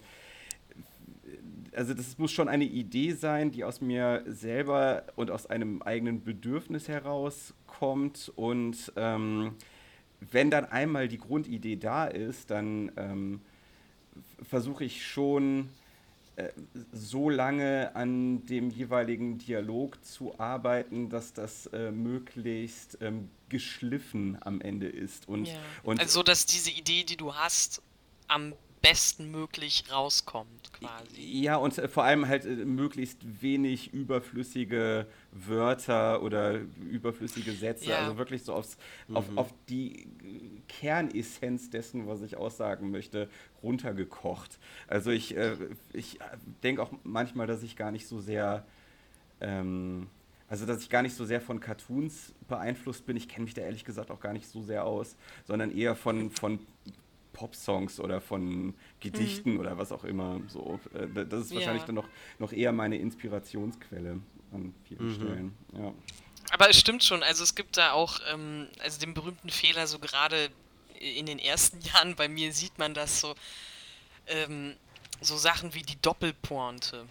also das muss schon eine Idee sein, die aus mir selber und aus einem eigenen Bedürfnis herauskommt. Und ähm, wenn dann einmal die Grundidee da ist, dann ähm, versuche ich schon äh, so lange an dem jeweiligen Dialog zu arbeiten, dass das äh, möglichst ähm, geschliffen am Ende ist. Und, ja. und also, dass diese Idee, die du hast, am bestmöglich rauskommt, quasi. Ja, und äh, vor allem halt äh, möglichst wenig überflüssige Wörter oder überflüssige Sätze. Ja. Also wirklich so aufs, mhm. auf, auf die Kernessenz dessen, was ich aussagen möchte, runtergekocht. Also ich, äh, ich denke auch manchmal, dass ich gar nicht so sehr. Ähm, also, dass ich gar nicht so sehr von Cartoons beeinflusst bin. Ich kenne mich da ehrlich gesagt auch gar nicht so sehr aus, sondern eher von, von Popsongs oder von Gedichten mhm. oder was auch immer. So, äh, das ist wahrscheinlich ja. dann noch, noch eher meine Inspirationsquelle an vielen mhm. Stellen. Ja. Aber es stimmt schon, also es gibt da auch ähm, also den berühmten Fehler, so gerade in den ersten Jahren bei mir sieht man das so, ähm, so Sachen wie die Doppelpointe.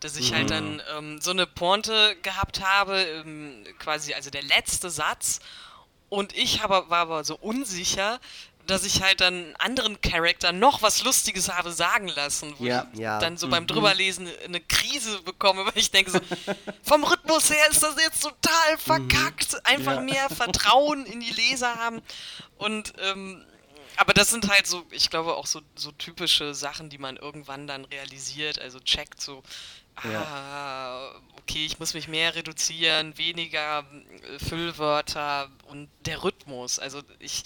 Dass ich halt mhm. halt dann ähm, so eine Pointe gehabt habe, ähm, quasi also der letzte Satz und ich habe, war aber so unsicher, dass ich halt dann anderen Charakter noch was Lustiges habe sagen lassen, wo ja, ich ja. dann so mhm. beim drüberlesen eine Krise bekomme, weil ich denke so, vom Rhythmus her ist das jetzt total mhm. verkackt. Einfach ja. mehr Vertrauen in die Leser haben. Und ähm, aber das sind halt so, ich glaube auch so, so typische Sachen, die man irgendwann dann realisiert, also checkt so, ah, okay, ich muss mich mehr reduzieren, weniger äh, Füllwörter und der Rhythmus. Also ich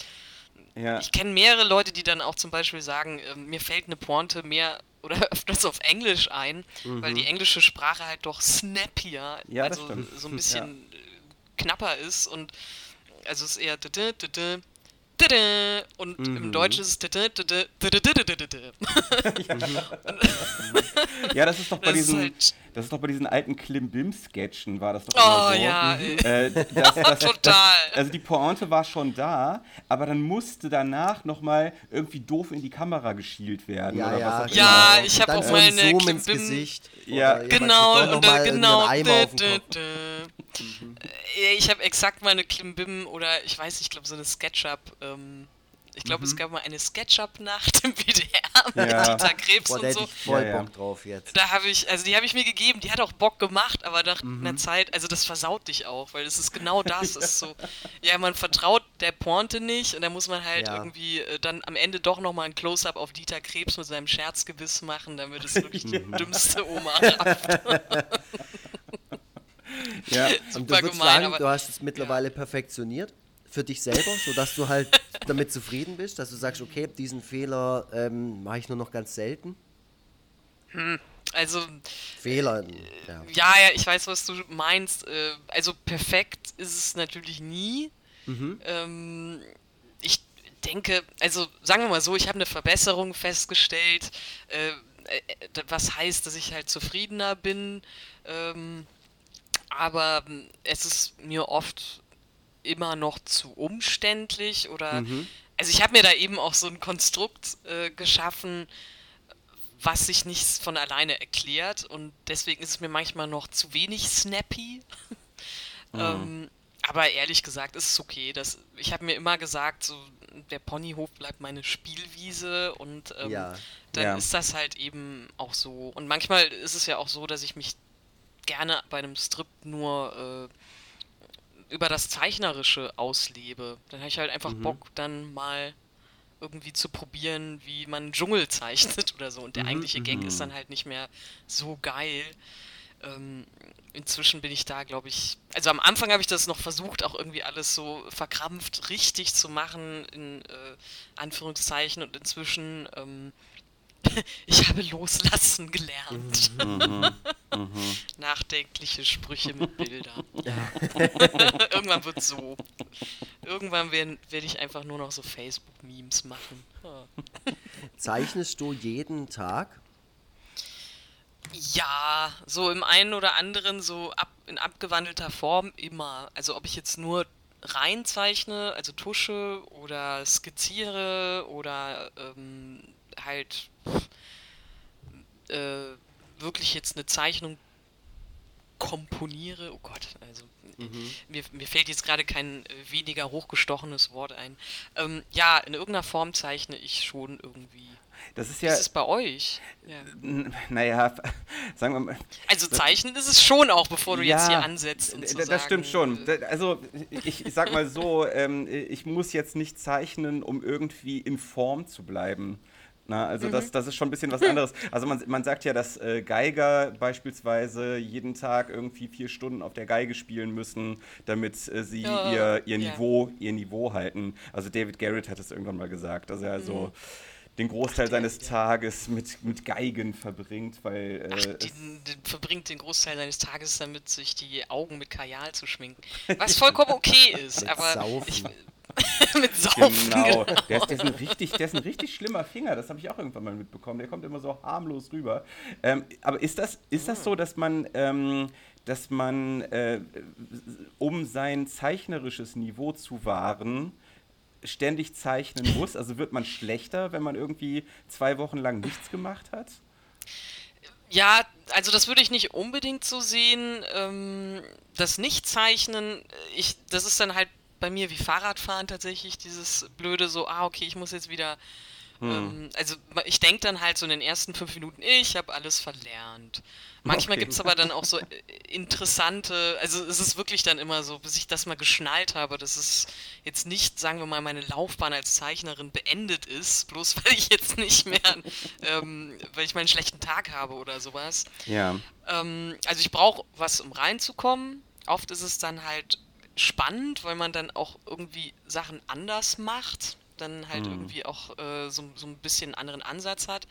ja. Ich kenne mehrere Leute, die dann auch zum Beispiel sagen, äh, mir fällt eine Pointe mehr oder öfters auf Englisch ein, mhm. weil die englische Sprache halt doch snappier, ja, also so ein bisschen ja. knapper ist und also es ist eher und mhm. im Deutschen ist es ja, das ist doch bei diesen, halt das ist doch bei diesen alten Klimbim-Sketchen war das doch immer oh, so. ja, äh, das, das, total. Also die Pointe war schon da, aber dann musste danach nochmal irgendwie doof in die Kamera geschielt werden. Ja, ja, genau. ja ich habe auch meine Zoom ins Gesicht. Ja, genau, und dann genau. Ich habe exakt meine Klimbim oder ich weiß, ich glaube so eine SketchUp. Ähm, ich glaube, mhm. es gab mal eine Sketchup-Nacht im WDR mit ja. Dieter Krebs Boah, und so. Ich voll ja, Bock drauf jetzt. Da habe ich, also die habe ich mir gegeben, die hat auch Bock gemacht, aber nach mhm. einer Zeit, also das versaut dich auch, weil es ist genau das. ja. ist so, ja, man vertraut der Pointe nicht und da muss man halt irgendwie äh, dann am Ende doch nochmal ein Close-Up auf Dieter Krebs mit seinem Scherzgebiss machen, damit es wirklich die mhm. dümmste Oma rafft. ja, Super und du würdest gemein, sagen, du hast es mittlerweile perfektioniert für dich selber, sodass du halt damit zufrieden bist, dass du sagst, okay, diesen Fehler ähm, mache ich nur noch ganz selten? Hm, also. Fehler. Ja. ja, ja, ich weiß, was du meinst. Äh, also perfekt ist es natürlich nie. Mhm. Ähm, ich denke, also sagen wir mal so, ich habe eine Verbesserung festgestellt. Äh, äh, was heißt, dass ich halt zufriedener bin. Ähm, aber ähm, es ist mir oft immer noch zu umständlich oder mhm. also ich habe mir da eben auch so ein Konstrukt äh, geschaffen, was sich nicht von alleine erklärt und deswegen ist es mir manchmal noch zu wenig snappy. Mhm. ähm, aber ehrlich gesagt ist es okay. Das, ich habe mir immer gesagt, so der Ponyhof bleibt meine Spielwiese und ähm, ja. dann ja. ist das halt eben auch so. Und manchmal ist es ja auch so, dass ich mich gerne bei einem Strip nur äh, über das Zeichnerische auslebe. Dann habe ich halt einfach mhm. Bock, dann mal irgendwie zu probieren, wie man Dschungel zeichnet oder so. Und der mhm, eigentliche Gag ist mhm. dann halt nicht mehr so geil. Ähm, inzwischen bin ich da, glaube ich. Also am Anfang habe ich das noch versucht, auch irgendwie alles so verkrampft richtig zu machen, in äh, Anführungszeichen. Und inzwischen ähm, ich habe loslassen gelernt. Mhm, mhm. Nachdenkliche Sprüche mit Bildern. Ja. Irgendwann wird so. Irgendwann werde werd ich einfach nur noch so Facebook-Memes machen. Zeichnest du jeden Tag? Ja, so im einen oder anderen, so ab, in abgewandelter Form immer. Also ob ich jetzt nur reinzeichne, also tusche oder skizziere oder ähm, halt äh, wirklich jetzt eine Zeichnung komponiere, oh Gott, also mhm. mir, mir fällt jetzt gerade kein äh, weniger hochgestochenes Wort ein. Ähm, ja, in irgendeiner Form zeichne ich schon irgendwie. Das ist ja. Was ist bei euch? Ja. Naja, sagen wir mal. Also zeichnen ist es schon auch, bevor du ja, jetzt hier ansetzt. Und das sagen, stimmt schon. Also ich, ich sag mal so, ähm, ich muss jetzt nicht zeichnen, um irgendwie in Form zu bleiben. Na, also mhm. das, das ist schon ein bisschen was anderes. Also man, man sagt ja, dass äh, Geiger beispielsweise jeden Tag irgendwie vier Stunden auf der Geige spielen müssen, damit äh, sie oh, ihr, ihr, yeah. Niveau, ihr Niveau halten. Also David Garrett hat es irgendwann mal gesagt, dass er also mhm. den Großteil Ach, seines ja. Tages mit, mit Geigen verbringt, weil... Äh, Ach, den, den, verbringt den Großteil seines Tages damit, sich die Augen mit Kajal zu schminken. Was vollkommen okay ist, aber... Ich, Mit Saufen. Genau. genau. Der, ist, der, ist ein richtig, der ist ein richtig schlimmer Finger. Das habe ich auch irgendwann mal mitbekommen. Der kommt immer so harmlos rüber. Ähm, aber ist das, ist das so, dass man, ähm, dass man äh, um sein zeichnerisches Niveau zu wahren, ständig zeichnen muss? Also wird man schlechter, wenn man irgendwie zwei Wochen lang nichts gemacht hat? Ja, also das würde ich nicht unbedingt so sehen. Ähm, das Nicht-Zeichnen, ich, das ist dann halt bei mir wie Fahrradfahren tatsächlich dieses blöde so, ah, okay, ich muss jetzt wieder. Hm. Ähm, also ich denke dann halt so in den ersten fünf Minuten, ich habe alles verlernt. Manchmal okay. gibt es aber dann auch so äh, interessante, also es ist wirklich dann immer so, bis ich das mal geschnallt habe, dass es jetzt nicht, sagen wir mal, meine Laufbahn als Zeichnerin beendet ist, bloß weil ich jetzt nicht mehr, ähm, weil ich mal einen schlechten Tag habe oder sowas. Ja. Ähm, also ich brauche was, um reinzukommen. Oft ist es dann halt spannend, weil man dann auch irgendwie Sachen anders macht, dann halt mhm. irgendwie auch äh, so, so ein bisschen einen anderen Ansatz hat.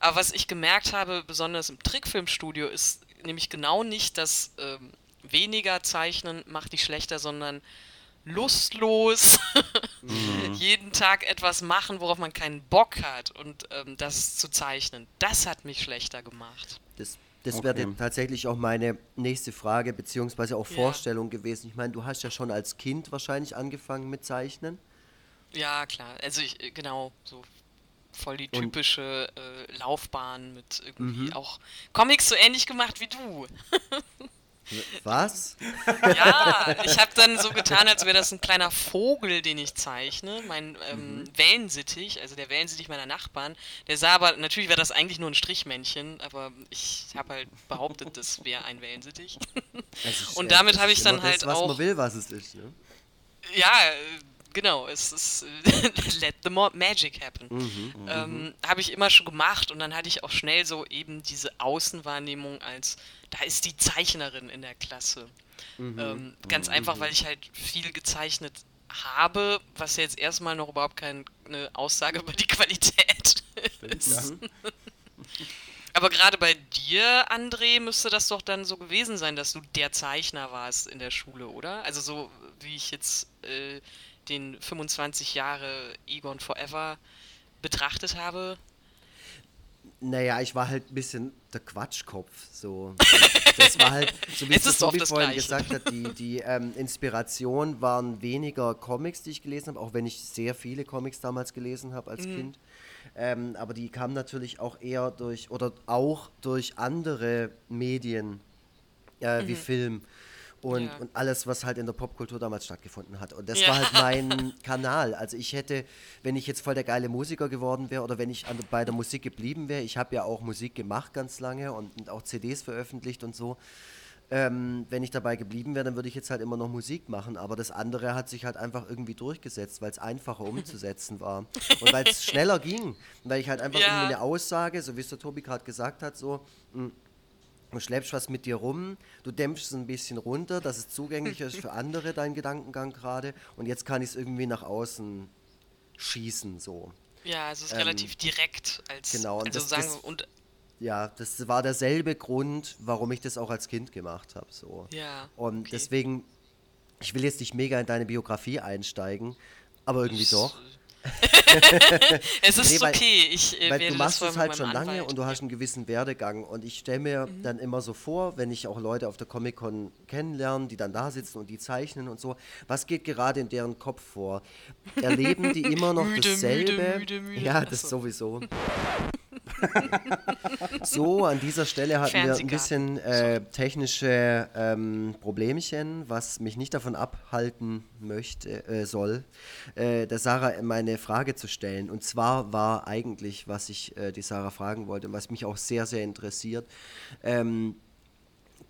Aber was ich gemerkt habe, besonders im Trickfilmstudio, ist nämlich genau nicht, dass ähm, weniger Zeichnen macht dich schlechter, sondern lustlos mhm. jeden Tag etwas machen, worauf man keinen Bock hat und ähm, das zu zeichnen, das hat mich schlechter gemacht. Das das okay. wäre tatsächlich auch meine nächste Frage, beziehungsweise auch Vorstellung ja. gewesen. Ich meine, du hast ja schon als Kind wahrscheinlich angefangen mit Zeichnen. Ja, klar. Also ich, genau, so voll die typische äh, Laufbahn mit irgendwie mhm. auch Comics so ähnlich gemacht wie du. Was? Ja, ich habe dann so getan, als wäre das ein kleiner Vogel, den ich zeichne. Mein ähm, mhm. Wellensittich, also der Wellensittich meiner Nachbarn. Der sah aber, natürlich wäre das eigentlich nur ein Strichmännchen, aber ich habe halt behauptet, das wäre ein Wellensittich. Und damit habe ich dann halt das, was auch. Was man will, was es ist, ne? Ja, genau, es ist let the magic happen. Mhm, mhm, ähm, habe ich immer schon gemacht und dann hatte ich auch schnell so eben diese Außenwahrnehmung als, da ist die Zeichnerin in der Klasse. Mhm, ähm, ganz mhm, einfach, mhm. weil ich halt viel gezeichnet habe, was jetzt erstmal noch überhaupt keine Aussage über die Qualität ist. Ja. Aber gerade bei dir, André, müsste das doch dann so gewesen sein, dass du der Zeichner warst in der Schule, oder? Also so wie ich jetzt äh, den 25 Jahre Egon Forever betrachtet habe? Naja, ich war halt ein bisschen der Quatschkopf. So. Das war halt, so wie Es ist das vorhin gesagt hat, die, die ähm, Inspiration waren weniger Comics, die ich gelesen habe, auch wenn ich sehr viele Comics damals gelesen habe Mhm. als Kind. Ähm, aber die kamen natürlich auch eher durch, oder auch durch andere Medien, äh, wie Film. Und. Ja. und alles, was halt in der Popkultur damals stattgefunden hat. Und das Ja. war halt mein Kanal. Also ich hätte, wenn ich jetzt voll der geile Musiker geworden wäre oder wenn ich an, bei der Musik geblieben wäre, ich habe ja auch Musik gemacht ganz lange und, und auch CDs veröffentlicht und so. Ähm, wenn ich dabei geblieben wäre, dann würde ich jetzt halt immer noch Musik machen. Aber das andere hat sich halt einfach irgendwie durchgesetzt, weil es einfacher umzusetzen war. Und weil es schneller ging. Weil ich halt einfach Ja. irgendwie eine Aussage, so wie es der Tobi gerade gesagt hat, so, mh, du schleppst was mit dir rum, du dämpfst es ein bisschen runter, dass es zugänglicher ist für andere, dein Gedankengang gerade. Und jetzt kann ich es irgendwie nach außen schießen, so. Ja, also es ist Ähm, relativ direkt als genau, und also das- sagen das- und Ja, das war derselbe Grund, warum ich das auch als Kind gemacht habe, so. Ja, Und okay. deswegen, ich will jetzt nicht mega in deine Biografie einsteigen, aber irgendwie doch. es ist Nee, weil- okay. Ich äh, Weil du machst es halt schon lange Anwalt- und du hast einen gewissen Werdegang. Und ich stelle mir Mhm. dann immer so vor, wenn ich auch Leute auf der Comic-Con kennenlerne, die dann da sitzen und die zeichnen und so, was geht gerade in deren Kopf vor? Erleben die immer noch Müde, dasselbe? müde, müde. Ja, das so. sowieso. so, an dieser Stelle hatten wir ein bisschen äh, technische ähm, Problemchen, was mich nicht davon abhalten möchte, äh, soll, äh, der Sarah meine Frage zu stellen. Und zwar war eigentlich, was ich äh, die Sarah fragen wollte und was mich auch sehr, sehr interessiert, ähm,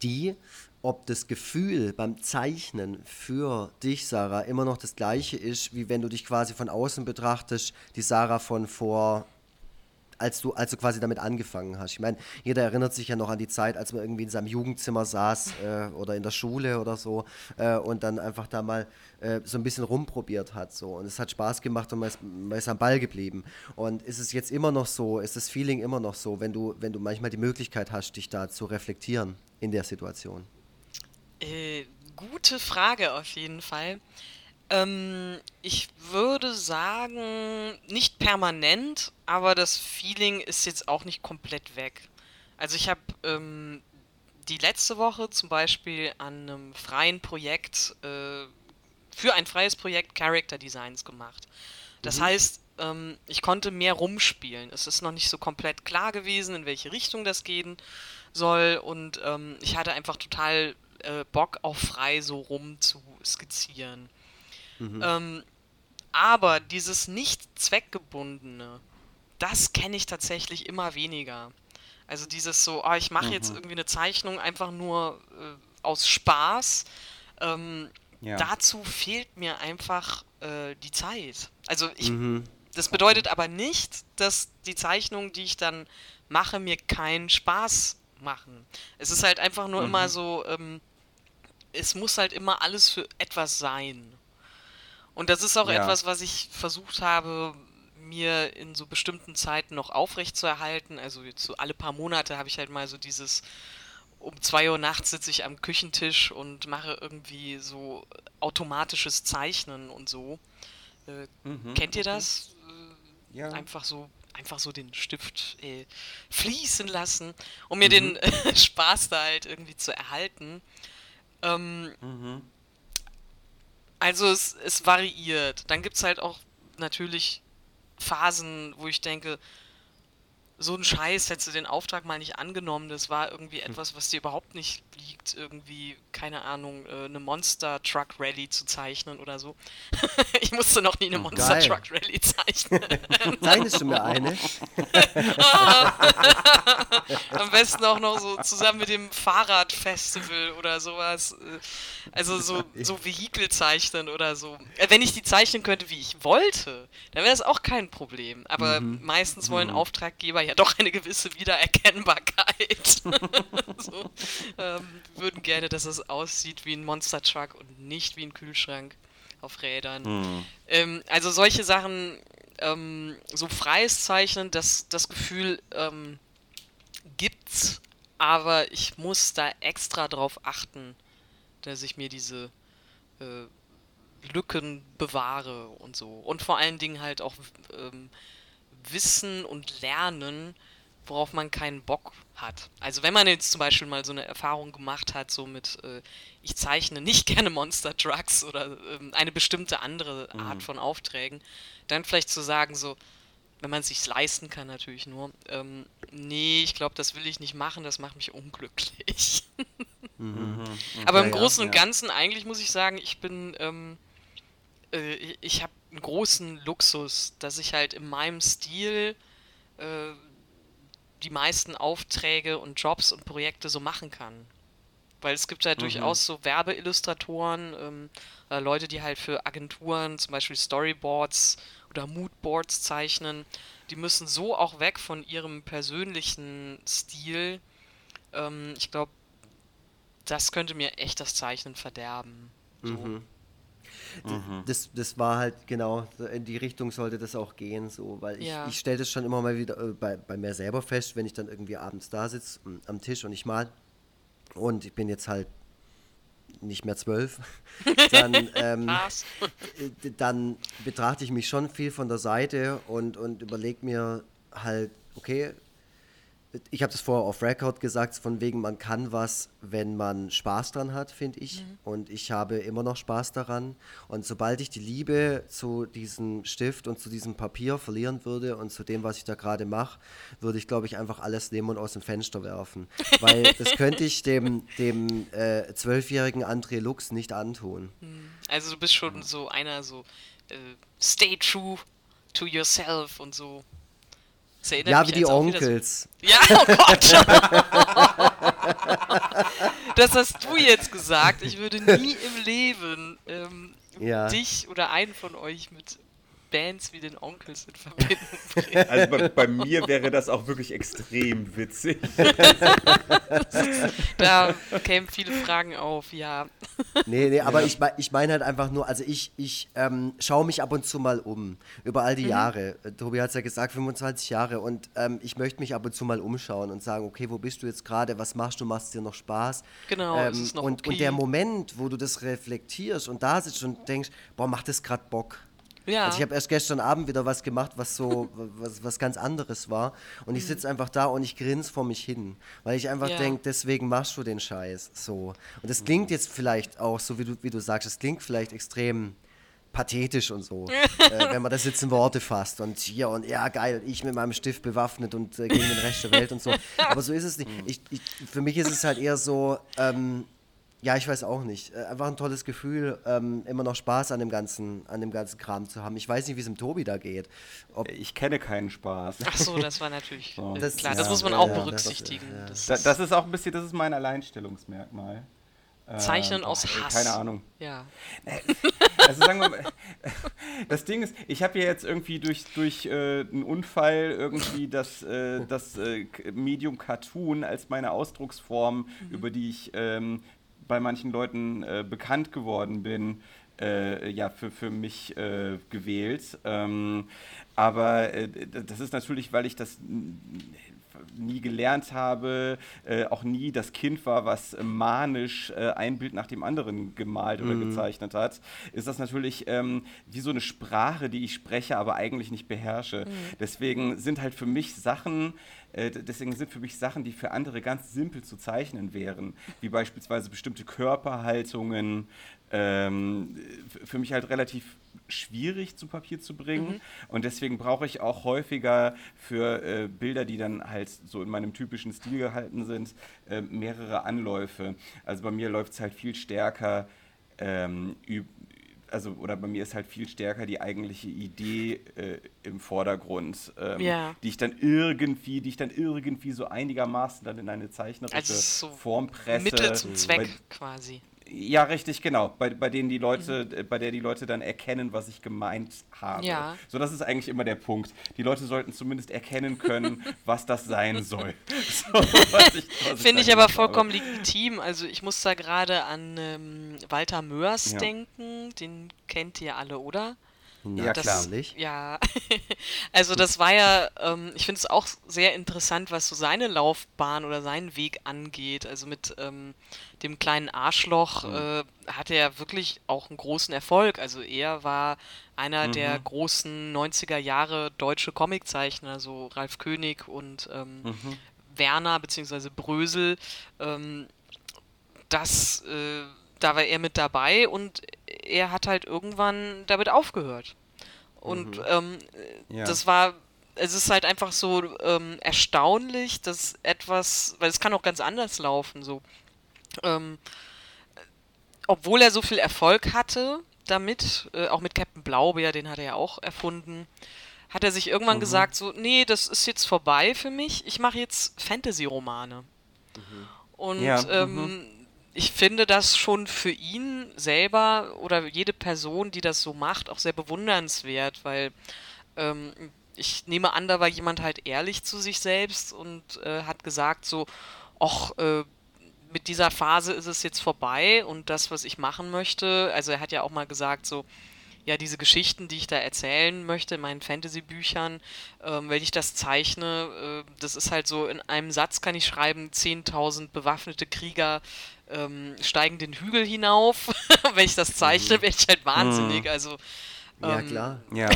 die, ob das Gefühl beim Zeichnen für dich, Sarah, immer noch das gleiche ist, wie wenn du dich quasi von außen betrachtest, die Sarah von vor als du, als du quasi damit angefangen hast. Ich meine, jeder erinnert sich ja noch an die Zeit, als man irgendwie in seinem Jugendzimmer saß äh, oder in der Schule oder so äh, und dann einfach da mal äh, so ein bisschen rumprobiert hat. So. Und es hat Spaß gemacht und man ist, man ist am Ball geblieben. Und ist es jetzt immer noch so, ist das Feeling immer noch so, wenn du, wenn du manchmal die Möglichkeit hast, dich da zu reflektieren in der Situation? Äh, gute Frage auf jeden Fall. Ähm, ich würde sagen, nicht permanent, aber das Feeling ist jetzt auch nicht komplett weg. Also ich habe ähm, die letzte Woche zum Beispiel an einem freien Projekt, äh, für ein freies Projekt Character Designs gemacht. Das heißt, ähm, ich konnte mehr rumspielen. Es ist noch nicht so komplett klar gewesen, in welche Richtung das gehen soll. Und ähm, ich hatte einfach total äh, Bock auf frei so rum zu skizzieren. Ähm, aber dieses nicht zweckgebundene, das kenne ich tatsächlich immer weniger. Also dieses so, ah, ich mache jetzt irgendwie eine Zeichnung einfach nur äh, aus Spaß. Ähm, Ja. Dazu fehlt mir einfach äh, die Zeit. Also ich, Mhm. das bedeutet aber nicht, dass die Zeichnungen, die ich dann mache, mir keinen Spaß machen. Es ist halt einfach nur immer so, ähm, es muss halt immer alles für etwas sein. Und das ist auch Ja. etwas, was ich versucht habe, mir in so bestimmten Zeiten noch aufrechtzuerhalten. Also jetzt so alle paar Monate habe ich halt mal so dieses, um 2 Uhr nachts sitze ich am Küchentisch und mache irgendwie so automatisches Zeichnen und so. Äh, Mhm, kennt ihr okay. das? Ja. einfach so einfach so den Stift äh, fließen lassen, um mir Mhm. den äh, Spaß da halt irgendwie zu erhalten. Ähm, Mhm. Also es, es variiert. Dann gibt es halt auch natürlich Phasen, wo ich denke, so ein Scheiß hättest du den Auftrag mal nicht angenommen. Das war irgendwie Hm. etwas, was dir überhaupt nicht liegt. Irgendwie, keine Ahnung, äh, eine Monster Truck Rally zu zeichnen oder so. ich musste noch nie eine Monster Geil. Truck Rally zeichnen. Zeichnest du mir eine? Am besten auch noch so zusammen mit dem Fahrradfestival oder sowas. Äh, Also so, so Vehikel zeichnen oder so. Äh, Wenn ich die zeichnen könnte, wie ich wollte, dann wäre es auch kein Problem. Aber meistens wollen Auftraggeber ja doch eine gewisse Wiedererkennbarkeit. so, ähm, würden gerne, dass es aussieht wie ein Monster Truck und nicht wie ein Kühlschrank auf Rädern. Mhm. Ähm, also solche Sachen, ähm, so freies Zeichnen, das, das Gefühl ähm, gibt's, aber ich muss da extra drauf achten, dass ich mir diese äh, Lücken bewahre und so. Und vor allen Dingen halt auch ähm, Wissen und Lernen worauf man keinen Bock hat. Also wenn man jetzt zum Beispiel mal so eine Erfahrung gemacht hat, so mit, äh, ich zeichne nicht gerne Monster Trucks oder ähm, eine bestimmte andere Art mhm. von Aufträgen, dann vielleicht zu sagen, so, wenn man es sich leisten kann natürlich nur, ähm, nee, ich glaube, das will ich nicht machen, das macht mich unglücklich. mhm. Okay, Aber im Großen ja, und Ganzen, ja. eigentlich muss ich sagen, ich bin, ähm, äh, ich habe einen großen Luxus, dass ich halt in meinem Stil äh, die meisten Aufträge und Jobs und Projekte so machen kann. Weil es gibt ja mhm. durchaus so Werbeillustratoren, ähm, äh, Leute, die halt für Agenturen zum Beispiel Storyboards oder Moodboards zeichnen. Die müssen so auch weg von ihrem persönlichen Stil. Ähm, ich glaube, das könnte mir echt das Zeichnen verderben. So. Mhm. Mhm. Das, das war halt genau, in die Richtung sollte das auch gehen, so, weil ich, ja. ich stelle das schon immer mal wieder äh, bei, bei mir selber fest, wenn ich dann irgendwie abends da sitze am Tisch und ich mal und ich bin jetzt halt nicht mehr zwölf, dann, ähm, äh, dann betrachte ich mich schon viel von der Seite und, und überlege mir halt, okay, ich habe das vorher auf Record gesagt, von wegen, man kann was, wenn man Spaß dran hat, finde ich. Mhm. Und ich habe immer noch Spaß daran. Und sobald ich die Liebe zu diesem Stift und zu diesem Papier verlieren würde und zu dem, was ich da gerade mache, würde ich, glaube ich, einfach alles nehmen und aus dem Fenster werfen. Weil das könnte ich dem, dem äh, zwölfjährigen André Lux nicht antun. Mhm. Also du bist schon so einer, so äh, stay true to yourself und so. Ja, wie die Onkels. Ja, oh Gott. das hast du jetzt gesagt. Ich würde nie im Leben ähm, ja. dich oder einen von euch mit Bands wie den Onkels in Verbindung bringen. Also bei, bei, mir wäre das auch wirklich extrem witzig. da kämen viele Fragen auf, ja. Nee, nee, aber ja. ich, ich meine halt einfach nur, also ich, ich ähm, schaue mich ab und zu mal um, über all die mhm. Jahre. Tobi hat es ja gesagt, 25 Jahre und ähm, ich möchte mich ab und zu mal umschauen und sagen, okay, wo bist du jetzt gerade, was machst du, machst dir noch Spaß? Genau, ähm, ist noch und, okay. und der Moment, wo du das reflektierst und da sitzt und denkst, boah, macht das gerade Bock? Ja. Also ich habe erst gestern Abend wieder was gemacht, was so was, was ganz anderes war. Und ich mhm. sitze einfach da und ich grinse vor mich hin. Weil ich einfach ja. denke, deswegen machst du den Scheiß. So. Und das klingt jetzt vielleicht auch, so wie du, wie du sagst, es klingt vielleicht extrem pathetisch und so, äh, wenn man das jetzt in Worte fasst und hier und ja, geil, ich mit meinem Stift bewaffnet und äh, gegen den Rest der Welt und so. Aber so ist es nicht. Mhm. Ich, ich, für mich ist es halt eher so, ähm, ja, ich weiß auch nicht. Äh, einfach ein tolles Gefühl, ähm, immer noch Spaß an dem, ganzen, an dem ganzen Kram zu haben. Ich weiß nicht, wie es dem Tobi da geht. Ob ich kenne keinen Spaß. Ach so, das war natürlich so. das, klar. Das muss man auch ja, berücksichtigen. Das, ja. das, das, ist auch ein bisschen, das ist mein Alleinstellungsmerkmal. Zeichnen ähm, aus Hass. Keine Ahnung. Ja. Äh, also sagen wir mal, das Ding ist, ich habe ja jetzt irgendwie durch, durch äh, einen Unfall irgendwie das, äh, das äh, Medium Cartoon als meine Ausdrucksform, mhm. über die ich ähm, bei manchen Leuten äh, bekannt geworden bin, äh, ja, für, für mich äh, gewählt. Ähm, aber äh, das ist natürlich, weil ich das nie gelernt habe, äh, auch nie das Kind war, was manisch äh, ein Bild nach dem anderen gemalt oder mhm. gezeichnet hat, ist das natürlich ähm, wie so eine Sprache, die ich spreche, aber eigentlich nicht beherrsche. Mhm. Deswegen sind halt für mich Sachen, äh, deswegen sind für mich Sachen, die für andere ganz simpel zu zeichnen wären, wie beispielsweise bestimmte Körperhaltungen, ähm, für mich halt relativ schwierig zu Papier zu bringen. Mhm. Und deswegen brauche ich auch häufiger für äh, Bilder, die dann halt so in meinem typischen Stil gehalten sind, äh, mehrere Anläufe. Also bei mir läuft es halt viel stärker ähm, also oder bei mir ist halt viel stärker die eigentliche Idee äh, im Vordergrund, ähm, ja. die ich dann irgendwie, die ich dann irgendwie so einigermaßen dann in eine zeichnerische also so Form presse. Mittel zum Zweck Weil, quasi. Ja, richtig, genau. Bei, bei denen die Leute, mhm. bei der die Leute dann erkennen, was ich gemeint habe. Ja. So, das ist eigentlich immer der Punkt. Die Leute sollten zumindest erkennen können, was das sein soll. So, Finde ich, ich aber vollkommen habe. legitim. Also ich muss da gerade an ähm, Walter Mörs ja. denken. Den kennt ihr alle, oder? Ja, das, klar. Ja, also das war ja, ähm, ich finde es auch sehr interessant, was so seine Laufbahn oder seinen Weg angeht. Also mit ähm, dem kleinen Arschloch äh, hatte er wirklich auch einen großen Erfolg. Also er war einer der großen 90er Jahre deutsche Comiczeichner, so Ralf König und ähm, Werner bzw. Brösel. Ähm, das, äh, da war er mit dabei und er hat halt irgendwann damit aufgehört. Und ähm, Ja. das war, es ist halt einfach so ähm, erstaunlich, dass etwas, weil es kann auch ganz anders laufen, so. Ähm, obwohl er so viel Erfolg hatte damit, äh, auch mit Captain Blaubeer, den hat er ja auch erfunden, hat er sich irgendwann gesagt, so, nee, das ist jetzt vorbei für mich, ich mache jetzt Fantasy-Romane. Und Ja, ähm, ich finde das schon für ihn selber oder jede Person, die das so macht, auch sehr bewundernswert, weil ähm, ich nehme an, da war jemand halt ehrlich zu sich selbst und äh, hat gesagt so, ach, äh, mit dieser Phase ist es jetzt vorbei und das, was ich machen möchte, also er hat ja auch mal gesagt so, ja, diese Geschichten, die ich da erzählen möchte in meinen Fantasy-Büchern, ähm, wenn ich das zeichne, äh, das ist halt so, in einem Satz kann ich schreiben, 10.000 bewaffnete Krieger ähm, steigen den Hügel hinauf. wenn ich das zeichne, werde ich halt wahnsinnig. Also Ja, Ähm, klar. Ja.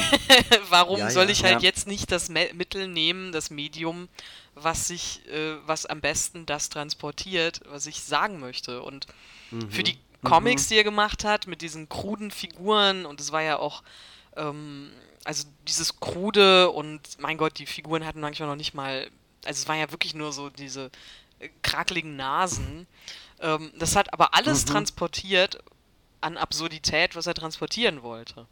warum Ja, soll ja. ich halt Ja. jetzt nicht das Me Mittel nehmen, das Medium, was sich, äh, was am besten das transportiert, was ich sagen möchte? Und für die Comics, die er gemacht hat, mit diesen kruden Figuren, und es war ja auch, ähm, also dieses krude und mein Gott, die Figuren hatten manchmal noch nicht mal, also es war ja wirklich nur so diese äh, krakeligen Nasen. Ähm, das hat aber alles transportiert an Absurdität, was er transportieren wollte.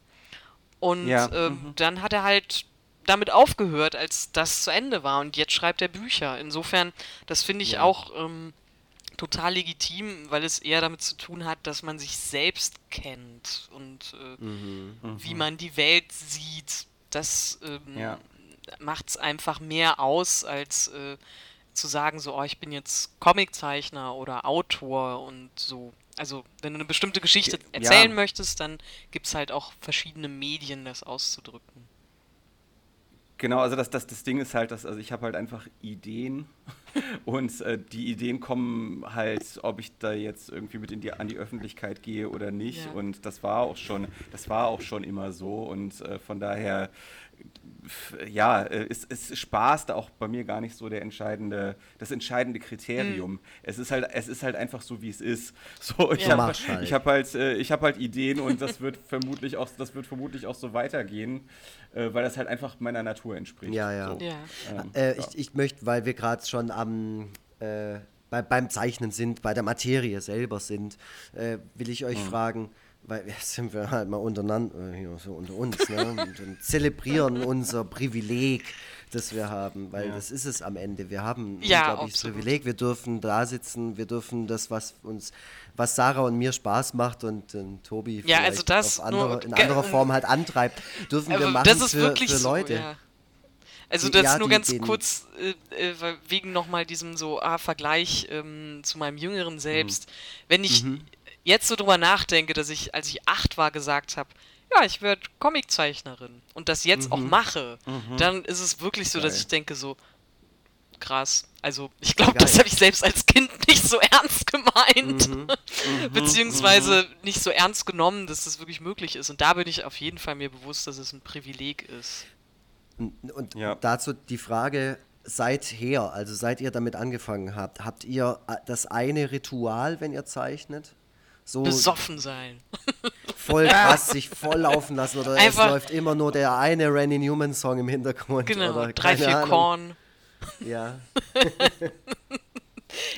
Und Ja, ähm, dann hat er halt damit aufgehört, als das zu Ende war. Und jetzt schreibt er Bücher. Insofern, das finde ich Ja. auch ähm, total legitim, weil es eher damit zu tun hat, dass man sich selbst kennt und äh, Mhm. wie man die Welt sieht. Das ähm, Ja. macht es einfach mehr aus, als äh, zu sagen, so, oh, ich bin jetzt Comiczeichner oder Autor und so. Also, wenn du eine bestimmte Geschichte Ja. erzählen möchtest, dann gibt es halt auch verschiedene Medien, das auszudrücken. Genau, also das, das, das Ding ist halt, dass also ich habe halt einfach Ideen und äh, die Ideen kommen halt, ob ich da jetzt irgendwie mit in die, an die Öffentlichkeit gehe oder nicht. Ja. Und das war auch schon, das war auch schon immer so. Und äh, von daher, ja, äh, ist, ist Spaß da auch bei mir gar nicht so der entscheidende, das entscheidende Kriterium. Es ist halt, es ist halt einfach so, wie es ist. So, ich Ja. habe halt. ich hab halt, äh, ich hab halt Ideen und das wird vermutlich auch, das wird vermutlich auch so weitergehen, äh, weil das halt einfach meiner Natur entspricht. Ja, ja. So. Ja. Ähm, Äh, ja. ich, ich möchte, weil wir gerade schon am äh, bei, beim Zeichnen sind, bei der Materie selber sind, äh, will ich euch fragen, weil wir sind wir halt mal untereinander, äh, hier so unter uns, ne, und, und zelebrieren unser Privileg, das wir haben, weil Ja. das ist es am Ende. Wir haben ein Ja, unglaubliches absolut. Privileg, wir dürfen da sitzen, wir dürfen das, was uns, was Sarah und mir Spaß macht und äh, Tobi Ja, vielleicht also das auf andere, in anderer Form halt antreibt, dürfen wir Aber machen das ist für, wirklich für so, Leute. ja. Also das ja, nur die- ganz kurz äh, äh, wegen nochmal diesem so ah, Vergleich ähm, zu meinem jüngeren Selbst. Wenn ich jetzt so drüber nachdenke, dass ich, als ich acht war, gesagt habe, ja, ich werde Comiczeichnerin und das jetzt auch mache, dann ist es wirklich so, dass Geil. ich denke so, krass. Also ich glaube, das habe ich selbst als Kind nicht so ernst gemeint. Mhm. Beziehungsweise nicht so ernst genommen, dass das wirklich möglich ist. Und da bin ich auf jeden Fall mir bewusst, dass es ein Privileg ist. Und, und Ja. dazu die Frage, seither, also seit ihr damit angefangen habt, habt ihr äh, das eine Ritual, wenn ihr zeichnet? So Besoffen sein. voll krass sich voll laufen lassen oder Einfach- es läuft immer nur der eine Randy Newman Song im Hintergrund Genau, oder drei, vier Ahnung. Korn. Ja.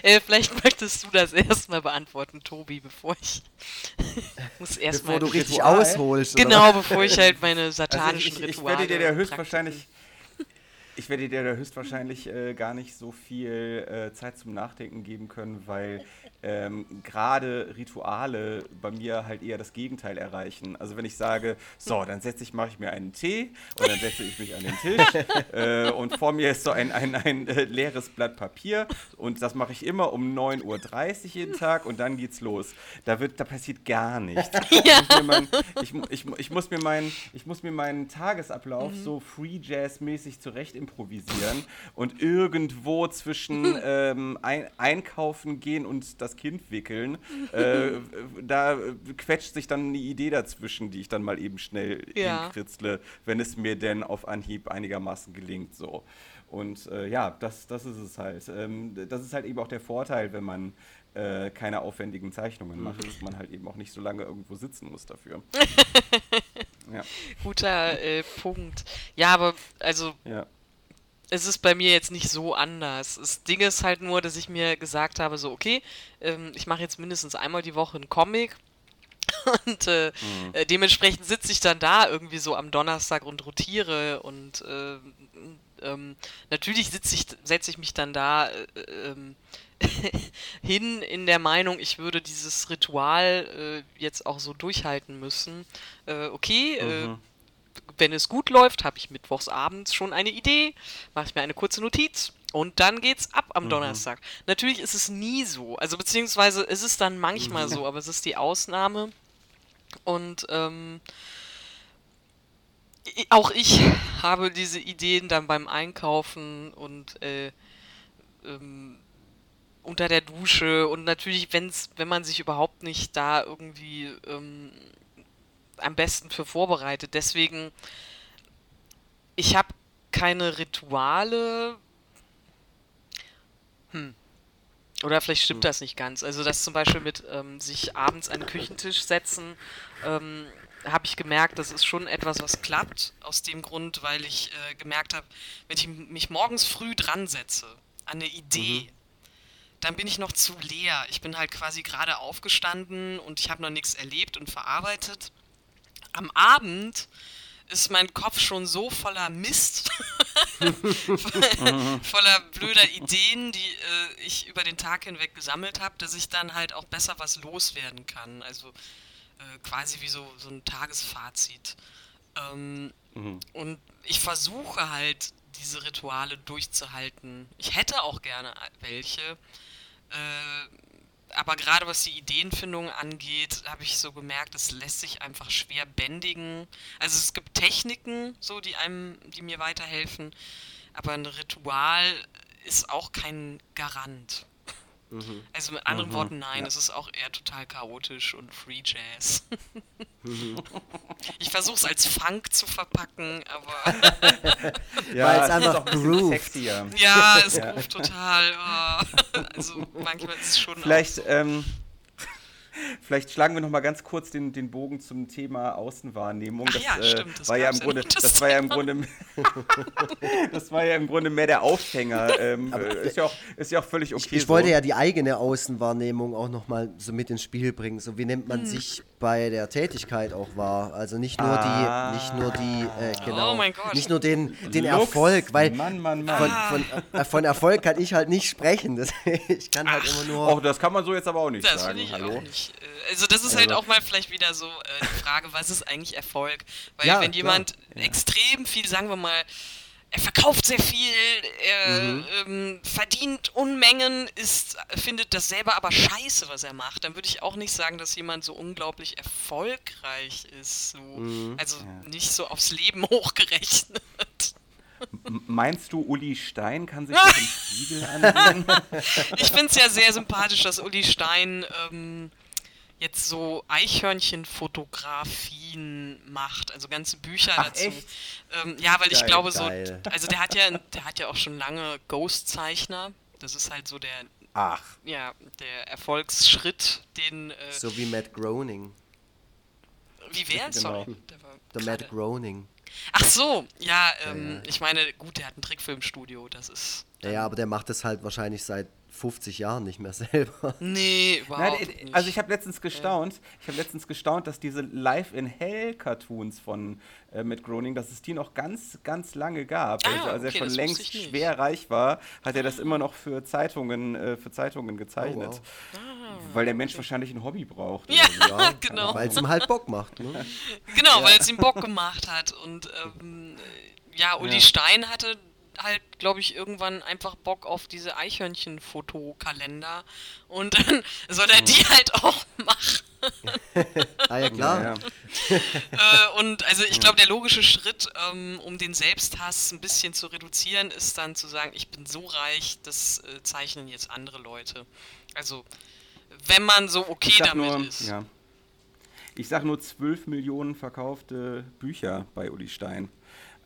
Äh, vielleicht möchtest du das erstmal beantworten, Tobi, bevor ich muss erstmal Bevor du richtig Ritual? ausholst. oder genau, bevor ich halt meine Also satanischen ich, ich, ich Rituale werde dir ja höchstwahrscheinlich. Ich werde dir da höchstwahrscheinlich äh, gar nicht so viel äh, Zeit zum Nachdenken geben können, weil ähm, gerade Rituale bei mir halt eher das Gegenteil erreichen. Also wenn ich sage, so, dann setze ich, mache ich mir einen Tee und dann setze ich mich an den Tisch äh, und vor mir ist so ein, ein, ein äh, leeres Blatt Papier und das mache ich immer um 9.30 Uhr jeden Tag und dann geht's los. Da, wird, da passiert gar nichts. Ja. Ich, muss mein, ich, ich, ich, muss mir meinen, ich muss mir meinen Tagesablauf mhm. so Free Jazz-mäßig zurecht improvisieren und irgendwo zwischen ähm, ein, einkaufen gehen und das Kind wickeln, äh, da quetscht sich dann eine Idee dazwischen, die ich dann mal eben schnell ja. hinkritzle, wenn es mir denn auf Anhieb einigermaßen gelingt. So. Und äh, ja, das, das ist es halt. Ähm, das ist halt eben auch der Vorteil, wenn man äh, keine aufwendigen Zeichnungen macht, mhm. dass man halt eben auch nicht so lange irgendwo sitzen muss dafür. ja. Guter äh, Punkt. Ja, aber also ja es ist bei mir jetzt nicht so anders. Das Ding ist halt nur, dass ich mir gesagt habe, so, okay, ähm, ich mache jetzt mindestens einmal die Woche einen Comic. Und äh, mhm. äh, dementsprechend sitze ich dann da irgendwie so am Donnerstag und rotiere und äh, ähm, natürlich ich, setze ich mich dann da äh, ähm, hin in der Meinung, ich würde dieses Ritual äh, jetzt auch so durchhalten müssen. Okay, mhm wenn es gut läuft, habe ich mittwochs abends schon eine Idee, mache ich mir eine kurze Notiz und dann geht's ab am mhm. Donnerstag. Natürlich ist es nie so, also beziehungsweise ist es dann manchmal mhm. so, aber es ist die Ausnahme. Und ähm, auch ich habe diese Ideen dann beim Einkaufen und äh, ähm, unter der Dusche und natürlich, wenn's, wenn man sich überhaupt nicht da irgendwie ähm, am besten für vorbereitet. Deswegen, ich habe keine Rituale. Hm. Oder vielleicht stimmt hm. das nicht ganz. Also das zum Beispiel mit ähm, sich abends an den Küchentisch setzen, ähm, habe ich gemerkt, das ist schon etwas, was klappt. Aus dem Grund, weil ich äh, gemerkt habe, wenn ich mich morgens früh dran setze an eine Idee, mhm. dann bin ich noch zu leer. Ich bin halt quasi gerade aufgestanden und ich habe noch nichts erlebt und verarbeitet am Abend ist mein Kopf schon so voller Mist, voller blöder Ideen, die äh, ich über den Tag hinweg gesammelt habe, dass ich dann halt auch besser was loswerden kann. Also äh, quasi wie so, so ein Tagesfazit. Ähm, mhm. Und ich versuche halt, diese Rituale durchzuhalten. Ich hätte auch gerne welche. Äh, aber gerade was die Ideenfindung angeht, habe ich so gemerkt, es lässt sich einfach schwer bändigen. Also es gibt Techniken, so die einem, die mir weiterhelfen, aber ein Ritual ist auch kein Garant. Mhm. Also mit anderen mhm. Worten, nein, ja. es ist auch eher total chaotisch und Free Jazz. Mhm. Ich versuche es als Funk zu verpacken, aber. ja, Weil es einfach groovt. Ja, es ja. groovt total. Oh. Also manchmal ist es schon. Vielleicht. Ähm, Vielleicht schlagen wir noch mal ganz kurz den, den Bogen zum Thema Außenwahrnehmung. Das, ja, stimmt, das war ja im Grunde, das, war ja im Grunde, das war ja im Grunde mehr der Aufhänger. Ähm, äh, ist, ja auch, ist ja auch völlig okay. Ich, ich so. wollte ja die eigene Außenwahrnehmung auch noch mal so mit ins Spiel bringen. So wie nimmt man hm. sich bei der Tätigkeit auch wahr? Also nicht nur ah. die, nicht nur die, äh, genau, oh mein Gott. nicht nur den, den Erfolg, weil Mann, Mann, Mann. Von, von, äh, von, Erfolg kann ich halt nicht sprechen. Das, ich kann halt Ach. immer nur. Oh, das kann man so jetzt aber auch nicht das sagen. Ich Hallo. Auch nicht. Äh, also das ist halt also auch mal vielleicht wieder so äh, die Frage, was ist eigentlich Erfolg? Weil ja, wenn jemand ja. extrem viel, sagen wir mal, er verkauft sehr viel, er mhm. ähm, verdient Unmengen, ist, findet das selber aber scheiße, was er macht, dann würde ich auch nicht sagen, dass jemand so unglaublich erfolgreich ist. So. Mhm. Also ja. nicht so aufs Leben hochgerechnet. Meinst du, Uli Stein kann sich das im Spiegel ansehen? ich finde es ja sehr sympathisch, dass Uli Stein ähm, jetzt so Eichhörnchenfotografien macht, also ganze Bücher Ach, dazu. Ähm, ja, weil geil, ich glaube geil. so, also der hat ja, der hat ja auch schon lange Ghost-Zeichner. Das ist halt so der, Ach. ja, der Erfolgsschritt, den. Äh, so wie Matt Groening. Wie wer? Genau. Sorry. Der Matt Groening. Ach so, ja, ähm, ja, ja, ich meine, gut, der hat ein Trickfilmstudio, das ist. Ja, ja, aber der macht das halt wahrscheinlich seit 50 Jahren nicht mehr selber. Nee, überhaupt Nein, nicht. also ich habe letztens gestaunt, ich habe letztens gestaunt, dass diese Live in Hell Cartoons von äh, Matt Groening, dass es die noch ganz, ganz lange gab. Ah, also als okay, er schon längst schwer reich war, hat er das immer noch für Zeitungen, äh, für Zeitungen gezeichnet. wow. Weil der Mensch wahrscheinlich ein Hobby braucht. Ja. so. Ja, Genau. Weil es ihm halt Bock macht. Ne? Genau, weil es ihm Bock gemacht hat. Und ähm, äh, ja, Uli Ja. Stein hatte halt, glaube ich, irgendwann einfach Bock auf diese Eichhörnchen-Fotokalender. Und dann soll er die halt auch machen. Ah ja, klar. Ja, ja. äh, und also ich glaube, der logische Schritt, ähm, um den Selbsthass ein bisschen zu reduzieren, ist dann zu sagen, ich bin so reich, das äh, zeichnen jetzt andere Leute. Also, wenn man so okay Ich sag damit nur, ist. ja. Ich sag nur 12 Millionen verkaufte Bücher bei Uli Stein.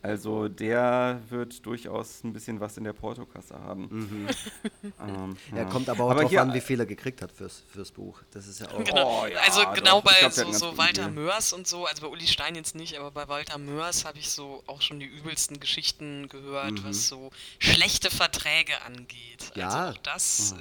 Also der wird durchaus ein bisschen was in der Portokasse haben. Ähm, Er ja. kommt aber auch Aber drauf hier- an, wie viel er gekriegt hat fürs, fürs Buch. Das ist ja auch. Genau, Oh, ja, also genau bei glaub, so, so Walter Deal. Mörs und so, also bei Uli Stein jetzt nicht, aber bei Walter Mörs habe ich so auch schon die übelsten Geschichten gehört, Mhm. was so schlechte Verträge angeht. Ja. Also das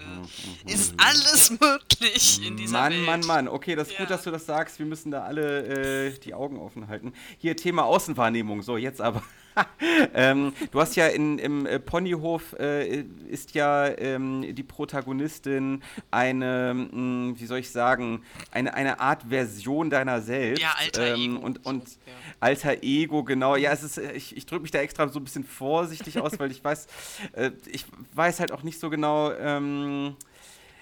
äh, ist alles möglich in dieser Mhm, Mann, Welt. Mann, Mann. Okay, das ist Ja. gut, dass du das sagst. Wir müssen da alle äh, die Augen offen halten. Hier Thema Außenwahrnehmung. So, jetzt aber. ähm, du hast ja in, im äh, Ponyhof äh, ist ja ähm, die Protagonistin eine, mh, wie soll ich sagen, eine, eine Art Version deiner selbst. Ja, alter ähm, Ego Und, und ja. alter Ego, genau. Ja, es ist, äh, ich, ich drücke mich da extra so ein bisschen vorsichtig aus, weil ich weiß, äh, ich weiß halt auch nicht so genau. Ähm,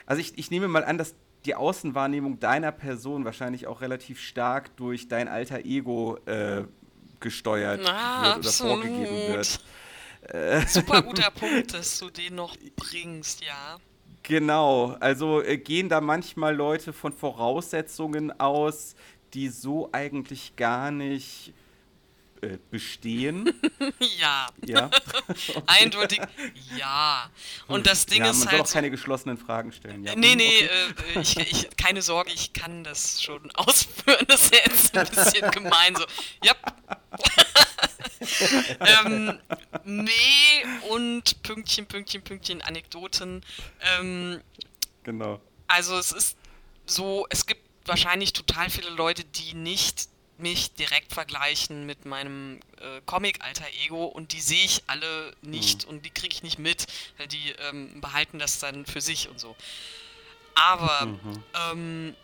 also ich, ich nehme mal an, dass die Außenwahrnehmung deiner Person wahrscheinlich auch relativ stark durch dein alter Ego äh, gesteuert Ah, wird oder vorgegeben absolut. wird. Super guter Punkt, dass du den noch bringst, ja. Genau, also äh, gehen da manchmal Leute von Voraussetzungen aus, die so eigentlich gar nicht äh, bestehen. Ja, ja. eindeutig ja. Und das Ding ja, ist man soll halt auch so, keine geschlossenen Fragen stellen. Ja. Nee, nee, okay. äh, ich, ich, keine Sorge, ich kann das schon ausführen. Das ist jetzt ein bisschen gemein so. Ja. ähm, nee, und Pünktchen, Pünktchen, Pünktchen, Anekdoten. Ähm, Genau. also es ist so, es gibt wahrscheinlich total viele Leute, die nicht mich direkt vergleichen mit meinem äh, Comic-Alter Ego und die sehe ich alle nicht und die kriege ich nicht mit, weil die ähm, behalten das dann für sich und so. Aber ähm,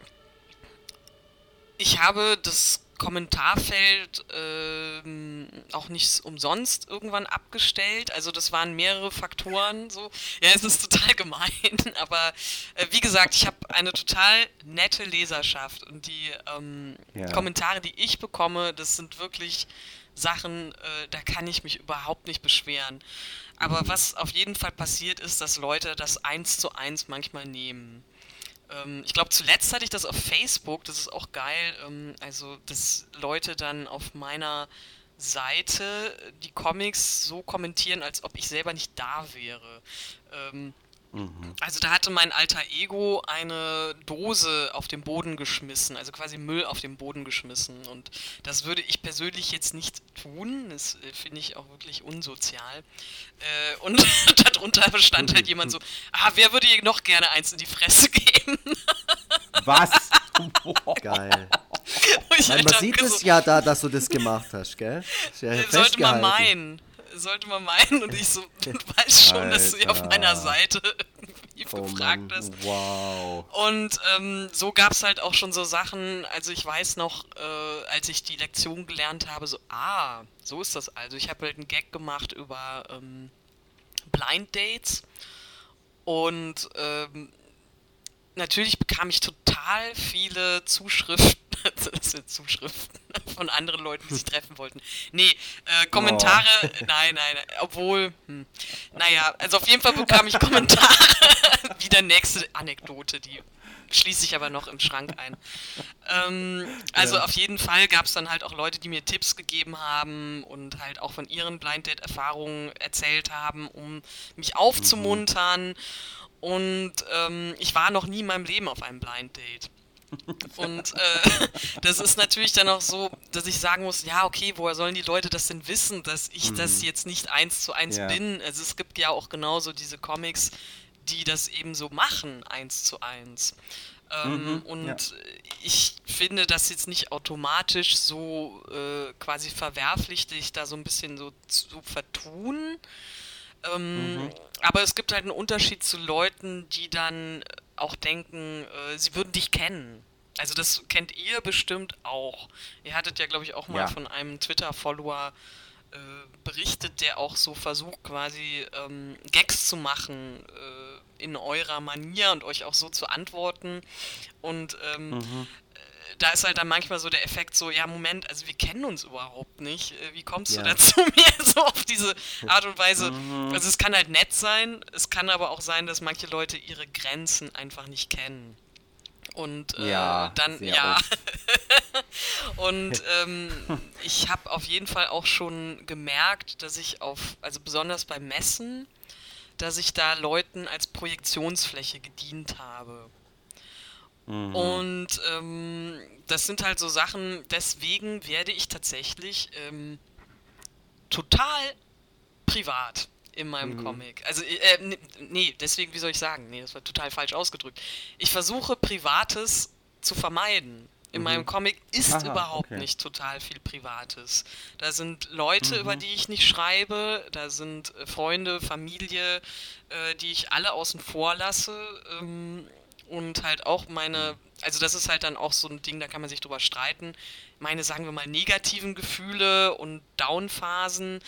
ich habe das Kommentarfeld ähm, auch nicht umsonst irgendwann abgestellt. Also das waren mehrere Faktoren. So, ja, es ist total gemein, aber äh, wie gesagt, ich habe eine total nette Leserschaft und die ähm, Ja. Kommentare, die ich bekomme, das sind wirklich Sachen, äh, da kann ich mich überhaupt nicht beschweren. Aber was auf jeden Fall passiert ist, dass Leute das eins zu eins manchmal nehmen. Ähm, ich glaube, zuletzt hatte ich das auf Facebook, das ist auch geil. Ähm, also, dass Leute dann auf meiner Seite die Comics so kommentieren, als ob ich selber nicht da wäre. Ähm, also da hatte mein alter Ego eine Dose auf den Boden geschmissen, also quasi Müll auf den Boden geschmissen. Und das würde ich persönlich jetzt nicht tun. Das äh, finde ich auch wirklich unsozial. Äh, und darunter stand halt jemand so, ah, wer würde ihr noch gerne eins in die Fresse geben? Was? Geil. Halt man dachte sieht so, es ja da, dass du das gemacht hast, gell? Ist ja Sollte man meinen. Sollte man meinen. Und ich so, du weißt schon, dass du hier auf Alter. meiner Seite irgendwie Oh gefragt Mann, hast. wow. Und ähm, so gab es halt auch schon so Sachen, also ich weiß noch, äh, als ich die Lektion gelernt habe, so, ah, so ist das also. Ich habe halt einen Gag gemacht über ähm, Blind Dates und ähm, natürlich bekam ich total viele Zuschriften, sind Zuschriften von anderen Leuten, die sich treffen wollten. Nee, äh, Kommentare, nein, nein, obwohl, hm, naja, also auf jeden Fall bekam ich Kommentare, wieder nächste Anekdote, die schließe ich aber noch im Schrank ein. Ähm, also auf jeden Fall gab es dann halt auch Leute, die mir Tipps gegeben haben und halt auch von ihren Blind Date-Erfahrungen erzählt haben, um mich aufzumuntern. Und ähm, ich war noch nie in meinem Leben auf einem Blind Date. Und äh, das ist natürlich dann auch so, dass ich sagen muss, ja, okay, woher sollen die Leute das denn wissen, dass ich das jetzt nicht eins zu eins Ja. bin? Also es gibt ja auch genauso diese Comics, die das eben so machen, eins zu eins. Ähm, Mhm, und ja. ich finde das jetzt nicht automatisch so äh, quasi verwerflich, dich da so ein bisschen so zu vertun. Ähm, Aber es gibt halt einen Unterschied zu Leuten, die dann auch denken, äh, sie würden dich kennen. Also das kennt ihr bestimmt auch. Ihr hattet ja, glaube ich, auch mal Ja. von einem Twitter-Follower äh, berichtet, der auch so versucht, quasi ähm, Gags zu machen äh, in eurer Manier und euch auch so zu antworten. Und ähm, äh, da ist halt dann manchmal so der Effekt so, ja, Moment, also wir kennen uns überhaupt nicht. Äh, Wie kommst Ja. du dazu, mir so auf diese Art und Weise? Also es kann halt nett sein, es kann aber auch sein, dass manche Leute ihre Grenzen einfach nicht kennen. Und äh, Ja, dann, ja. Und ähm, ich habe auf jeden Fall auch schon gemerkt, dass ich auf, also besonders bei Messen, dass ich da Leuten als Projektionsfläche gedient habe. Mhm. Und ähm, das sind halt so Sachen, deswegen werde ich tatsächlich ähm, total privat in meinem Mhm. Comic. Also, äh, nee, nee, deswegen, wie soll ich sagen? Nee, das war total falsch ausgedrückt. Ich versuche Privates zu vermeiden. In meinem Comic ist Mhm. Aha, überhaupt okay. nicht total viel Privates. Da sind Leute, Mhm. über die ich nicht schreibe, da sind äh, Freunde, Familie, äh, die ich alle außen vor lasse. Ähm, und halt auch meine, also das ist halt dann auch so ein Ding, da kann man sich drüber streiten. Meine, sagen wir mal, negativen Gefühle und Downphasen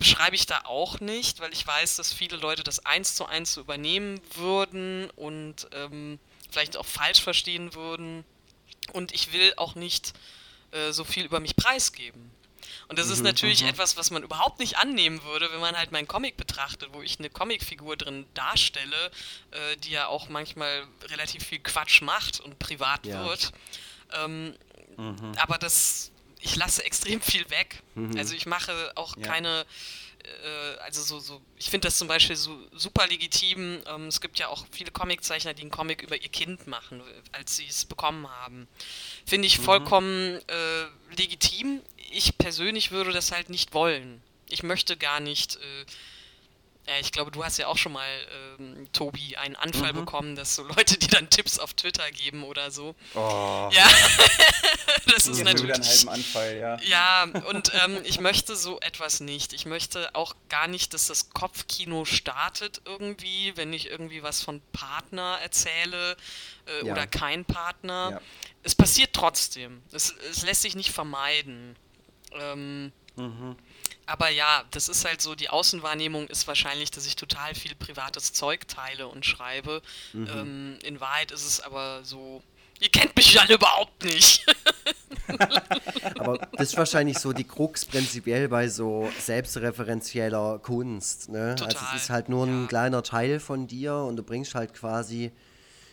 beschreibe ich da auch nicht, weil ich weiß, dass viele Leute das eins zu eins so übernehmen würden und ähm, vielleicht auch falsch verstehen würden. Und ich will auch nicht äh, so viel über mich preisgeben. Und das ist natürlich etwas, was man überhaupt nicht annehmen würde, wenn man halt meinen Comic betrachtet, wo ich eine Comicfigur drin darstelle, äh, die ja auch manchmal relativ viel Quatsch macht und privat Ja. wird. Ähm, Aber das, ich lasse extrem viel weg. Also ich mache auch Ja. keine, äh, also so, so, ich finde das zum Beispiel so super legitim. Ähm, es gibt ja auch viele Comiczeichner, die einen Comic über ihr Kind machen, als sie es bekommen haben. Finde ich vollkommen äh, legitim. Ich persönlich würde das halt nicht wollen. Ich möchte gar nicht. Äh, ja, ich glaube, du hast ja auch schon mal, ähm, Tobi, einen Anfall bekommen, dass so Leute, die dann Tipps auf Twitter geben oder so. Oh, Ja, das ist jetzt schon wieder einen natürlich. halben Anfall, ja. Ja, und ähm, ich möchte so etwas nicht. Ich möchte auch gar nicht, dass das Kopfkino startet irgendwie, wenn ich irgendwie was von Partner erzähle äh, Ja. oder kein Partner. Ja. Es passiert trotzdem. Es, es lässt sich nicht vermeiden. Ähm, Mhm. aber ja, das ist halt so, die Außenwahrnehmung ist wahrscheinlich, dass ich total viel privates Zeug teile und schreibe. Ähm, in Wahrheit ist es aber so, ihr kennt mich alle überhaupt nicht. Aber das ist wahrscheinlich so die Krux prinzipiell bei so selbstreferenzieller Kunst. Ne? Also es ist halt nur ein ja. kleiner Teil von dir und du bringst halt quasi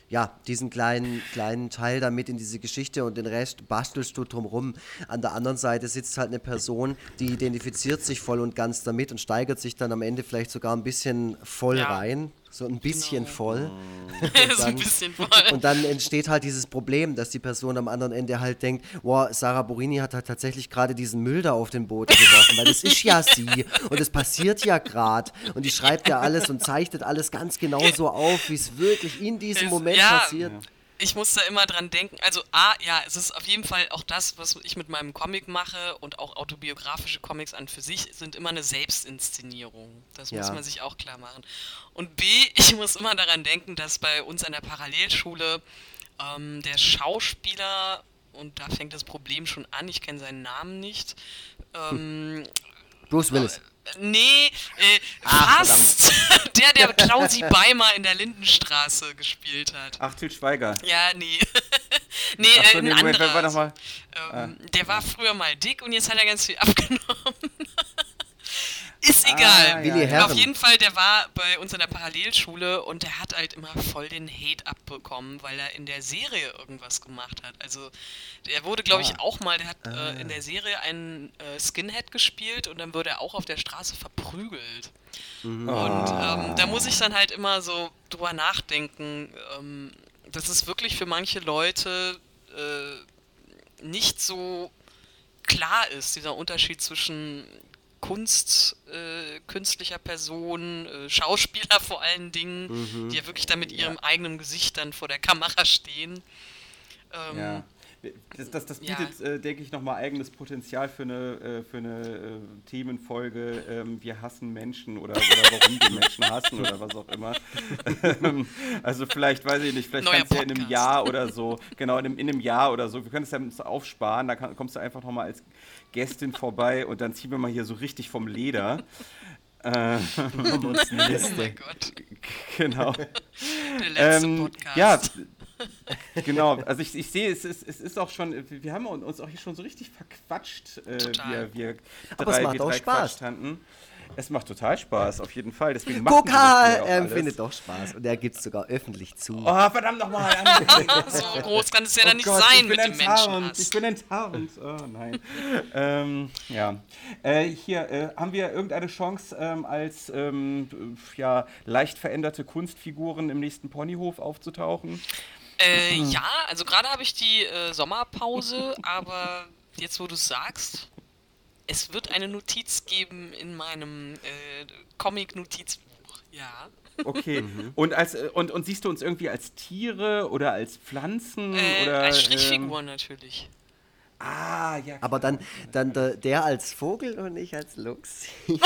ja, diesen kleinen, kleinen Teil damit in diese Geschichte und den Rest bastelst du drumrum. An der anderen Seite sitzt halt eine Person, die identifiziert sich voll und ganz damit und steigert sich dann am Ende vielleicht sogar ein bisschen voll Ja. rein. So ein bisschen Genau. voll. ein dann- bisschen voll. Und dann entsteht halt dieses Problem, dass die Person am anderen Ende halt denkt, wow, Sarah Borini hat halt tatsächlich gerade diesen Müll da auf den Boden geworfen, weil das ist ja sie und es passiert ja gerade und die schreibt ja alles und zeichnet alles ganz genau so auf, wie es wirklich in diesem Es- Moment ja. passiert. Ich muss da immer dran denken. Also, A, ja, es ist auf jeden Fall auch das, was ich mit meinem Comic mache und auch autobiografische Comics an für sich sind immer eine Selbstinszenierung. Das muss Ja. man sich auch klar machen. Und B, ich muss immer daran denken, dass bei uns an der Parallelschule ähm, der Schauspieler, und da fängt das Problem schon an, ich kenne seinen Namen nicht, ähm, Bruce Willis. Nee, äh, Ach, fast. Der, der Klausi Beimer in der Lindenstraße gespielt hat. Ach, Til Schweiger. Ja, nee. nee, Ach äh, so, ein nee, Moment, anderer. war noch mal? Ähm, Der war früher mal dick und jetzt hat er ganz viel abgenommen. Ist egal. Ah, ja. Auf jeden Fall, der war bei uns in der Parallelschule und der hat halt immer voll den Hate abbekommen, weil er in der Serie irgendwas gemacht hat. Also der wurde, glaube ich, Ah. auch mal, der hat äh, in der Serie einen äh, Skinhead gespielt und dann wurde er auch auf der Straße verprügelt. Und ähm, da muss ich dann halt immer so drüber nachdenken, ähm, dass es wirklich für manche Leute äh, nicht so klar ist, dieser Unterschied zwischen Kunst, äh, künstlicher Person, äh, Schauspieler vor allen Dingen, Mhm. die ja wirklich da mit ihrem eigenen Gesicht dann vor der Kamera stehen. Ähm, Ja. Das, das, das Ja. bietet, äh, denke ich, nochmal eigenes Potenzial für eine, äh, für eine äh, Themenfolge. Ähm, wir hassen Menschen oder, oder warum wir Menschen hassen oder was auch immer. Ähm, also vielleicht, weiß ich nicht, vielleicht Neuer kannst du ja in einem. Jahr oder so, genau, in einem, in einem Jahr oder so, wir können es ja aufsparen, da kann, kommst du einfach nochmal als Gästin vorbei und dann ziehen wir mal hier so richtig vom Leder. Äh, Oh mein Gott, genau. der letzte Ähm, Podcast. ja, genau. Also ich, ich sehe, es ist, es ist auch schon, wir haben uns auch hier schon so richtig verquatscht, äh, Total. wir, wir Aber es drei, macht wir auch drei Spaß. Es macht total Spaß, auf jeden Fall. Deswegen machen Guck, wir das hier auch HM alles. findet doch Spaß. Und er gibt es sogar öffentlich zu. Oh, verdammt nochmal. so groß kann es ja dann nicht Oh Gott, sein ich bin mit dem Menschenhass. Ich bin enttarnt. Oh nein. ähm, ja. Äh, hier, äh, haben wir irgendeine Chance, ähm, als ähm, ja, leicht veränderte Kunstfiguren im nächsten Ponyhof aufzutauchen? Äh, ja, also gerade habe ich die äh, Sommerpause, aber jetzt wo du es sagst, es wird eine Notiz geben in meinem äh, Comic-Notizbuch. Ja. Okay. Und, als, äh, und, und siehst du uns irgendwie als Tiere oder als Pflanzen? Äh, oder, als ähm, Strichfiguren natürlich. ah, ja. Aber dann, dann der, der als Vogel und ich als Luchs.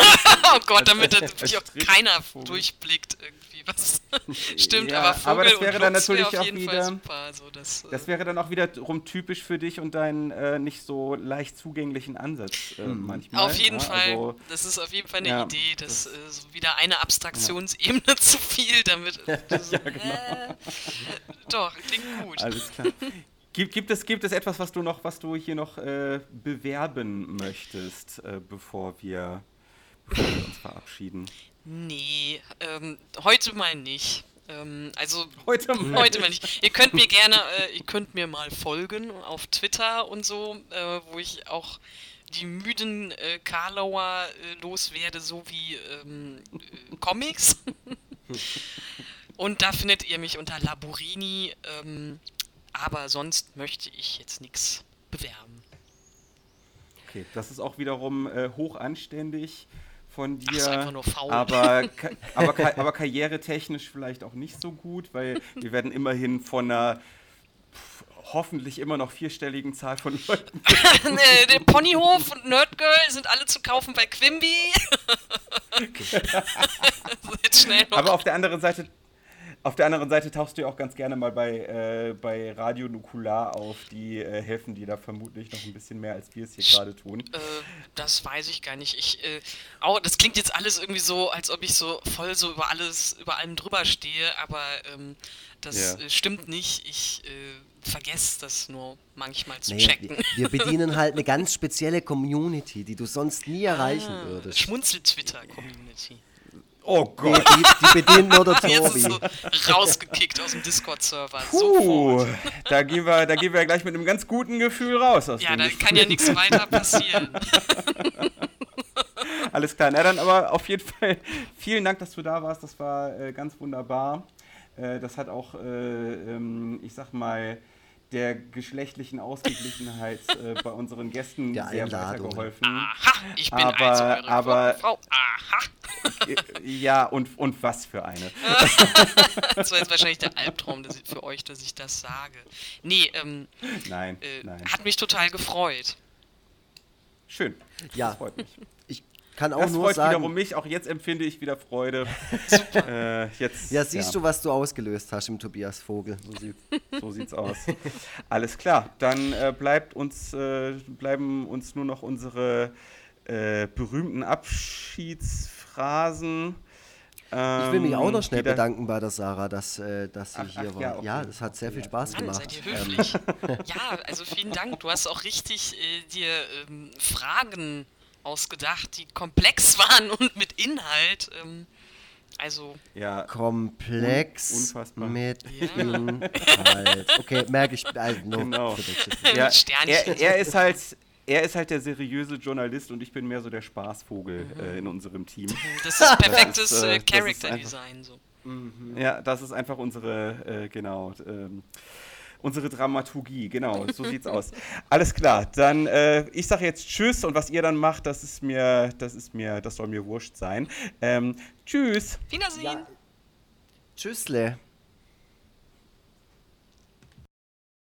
Oh Gott, damit da als wirklich auch Strichvogel. keiner durchblickt irgendwie was. Stimmt, Ja, aber Vogel aber das wäre und dann Luchs natürlich auf auch wieder- Fall super. So, das, äh, Das wäre dann auch wiederum typisch für dich und deinen äh, nicht so leicht zugänglichen Ansatz äh, manchmal. Auf jeden ja, Fall. Also, das ist auf jeden Fall eine ja, Idee. Das ist so wieder eine Abstraktionsebene zu viel, damit. So, Ja, genau. äh, doch, klingt gut. alles klar. Gibt, gibt, es, gibt es etwas, was du noch, was du hier noch äh, bewerben möchtest, äh, bevor, wir, bevor wir uns verabschieden? Nee, ähm, heute mal nicht. Ähm, also Heute mal. heute mal nicht. Ihr könnt mir gerne, äh, ihr könnt mir mal folgen auf Twitter und so, äh, wo ich auch die müden äh, Karlauer äh, loswerde, so wie ähm, äh, Comics. und da findet ihr mich unter Laborini. Ähm, aber sonst möchte ich jetzt nichts bewerben. Okay, das ist auch wiederum äh, hoch von Ach, dir. ist einfach nur faul. Aber, aber, aber karrieretechnisch vielleicht auch nicht so gut, weil wir werden immerhin von einer pff, hoffentlich immer noch vierstelligen Zahl von Leuten. Der Ponyhof und Nerdgirl sind alle zu kaufen bei Quimby. So. Aber auf der anderen Seite. Auf der anderen Seite tauchst du ja auch ganz gerne mal bei, äh, bei Radio Nukular auf. Die äh, helfen dir da vermutlich noch ein bisschen mehr, als wir es hier gerade tun. Äh, das weiß ich gar nicht. Ich, äh, auch, das klingt jetzt alles irgendwie so, als ob ich so voll so über alles, über allem drüber stehe, aber ähm, das Ja. äh, stimmt nicht. Ich äh, vergesse das nur manchmal zu Naja, checken. wir, wir bedienen halt eine ganz spezielle Community, die du sonst nie erreichen Ah, würdest. Schmunzel-Twitter-Community. Oh Gott. die, die bedient nur der Jetzt ist Tobi. so rausgekickt aus dem Discord-Server. Puh, da gehen, wir, da gehen wir gleich mit einem ganz guten Gefühl raus aus Ja, dem da kann ja nichts weiter passieren. Alles klar, na dann aber auf jeden Fall vielen Dank, dass du da warst. Das war äh, ganz wunderbar. Äh, das hat auch, äh, ähm, ich sag mal, der geschlechtlichen Ausgeglichenheit äh, bei unseren Gästen Der sehr weitergeholfen. Aha, ich bin Aber- also eure aber- Frau. Aha. Äh, ja, und, und was für eine. Das war jetzt wahrscheinlich der Albtraum dass ich, für euch, dass ich das sage. Nee, ähm, Nein, äh, nein. hat mich total gefreut. Schön. Ja. Das freut mich. Ich kann auch Das nur freut wiederum sagen, mich. Auch jetzt empfinde ich wieder Freude. äh, jetzt, ja, siehst du, was du ausgelöst hast im Tobias Vogel. So, sieht, so sieht's aus. Alles klar, dann äh, bleibt uns, äh, bleiben uns nur noch unsere äh, berühmten Abschiedsphrasen. Ich will mich auch noch schnell Ähm, die da- bedanken bei der Sarah, dass, äh, dass sie Ach, hier ach, war. ja, Ja, okay. das hat sehr viel Spaß Mann, gemacht. seid ihr Ähm, höflich. ja, also vielen Dank. Du hast auch richtig äh, dir ähm, Fragen ausgedacht, die komplex waren und mit Inhalt. Ähm, also, Ja, komplex Un- unfassbar. mit Ja. Inhalt. Okay, merke ich. Also, no Genau. Ja er, er ist halt. Er ist halt der seriöse Journalist und ich bin mehr so der Spaßvogel Mhm. äh, in unserem Team. das ist perfektes ist, äh, äh, das ist Character Design. So. Ja, das ist einfach unsere, äh, genau. Ähm, unsere Dramaturgie, genau, so sieht's aus. Alles klar, dann äh, ich sage jetzt Tschüss und was ihr dann macht, das ist mir, das ist mir, das soll mir wurscht sein. Ähm, tschüss. Wiedersehen. Tschüssle.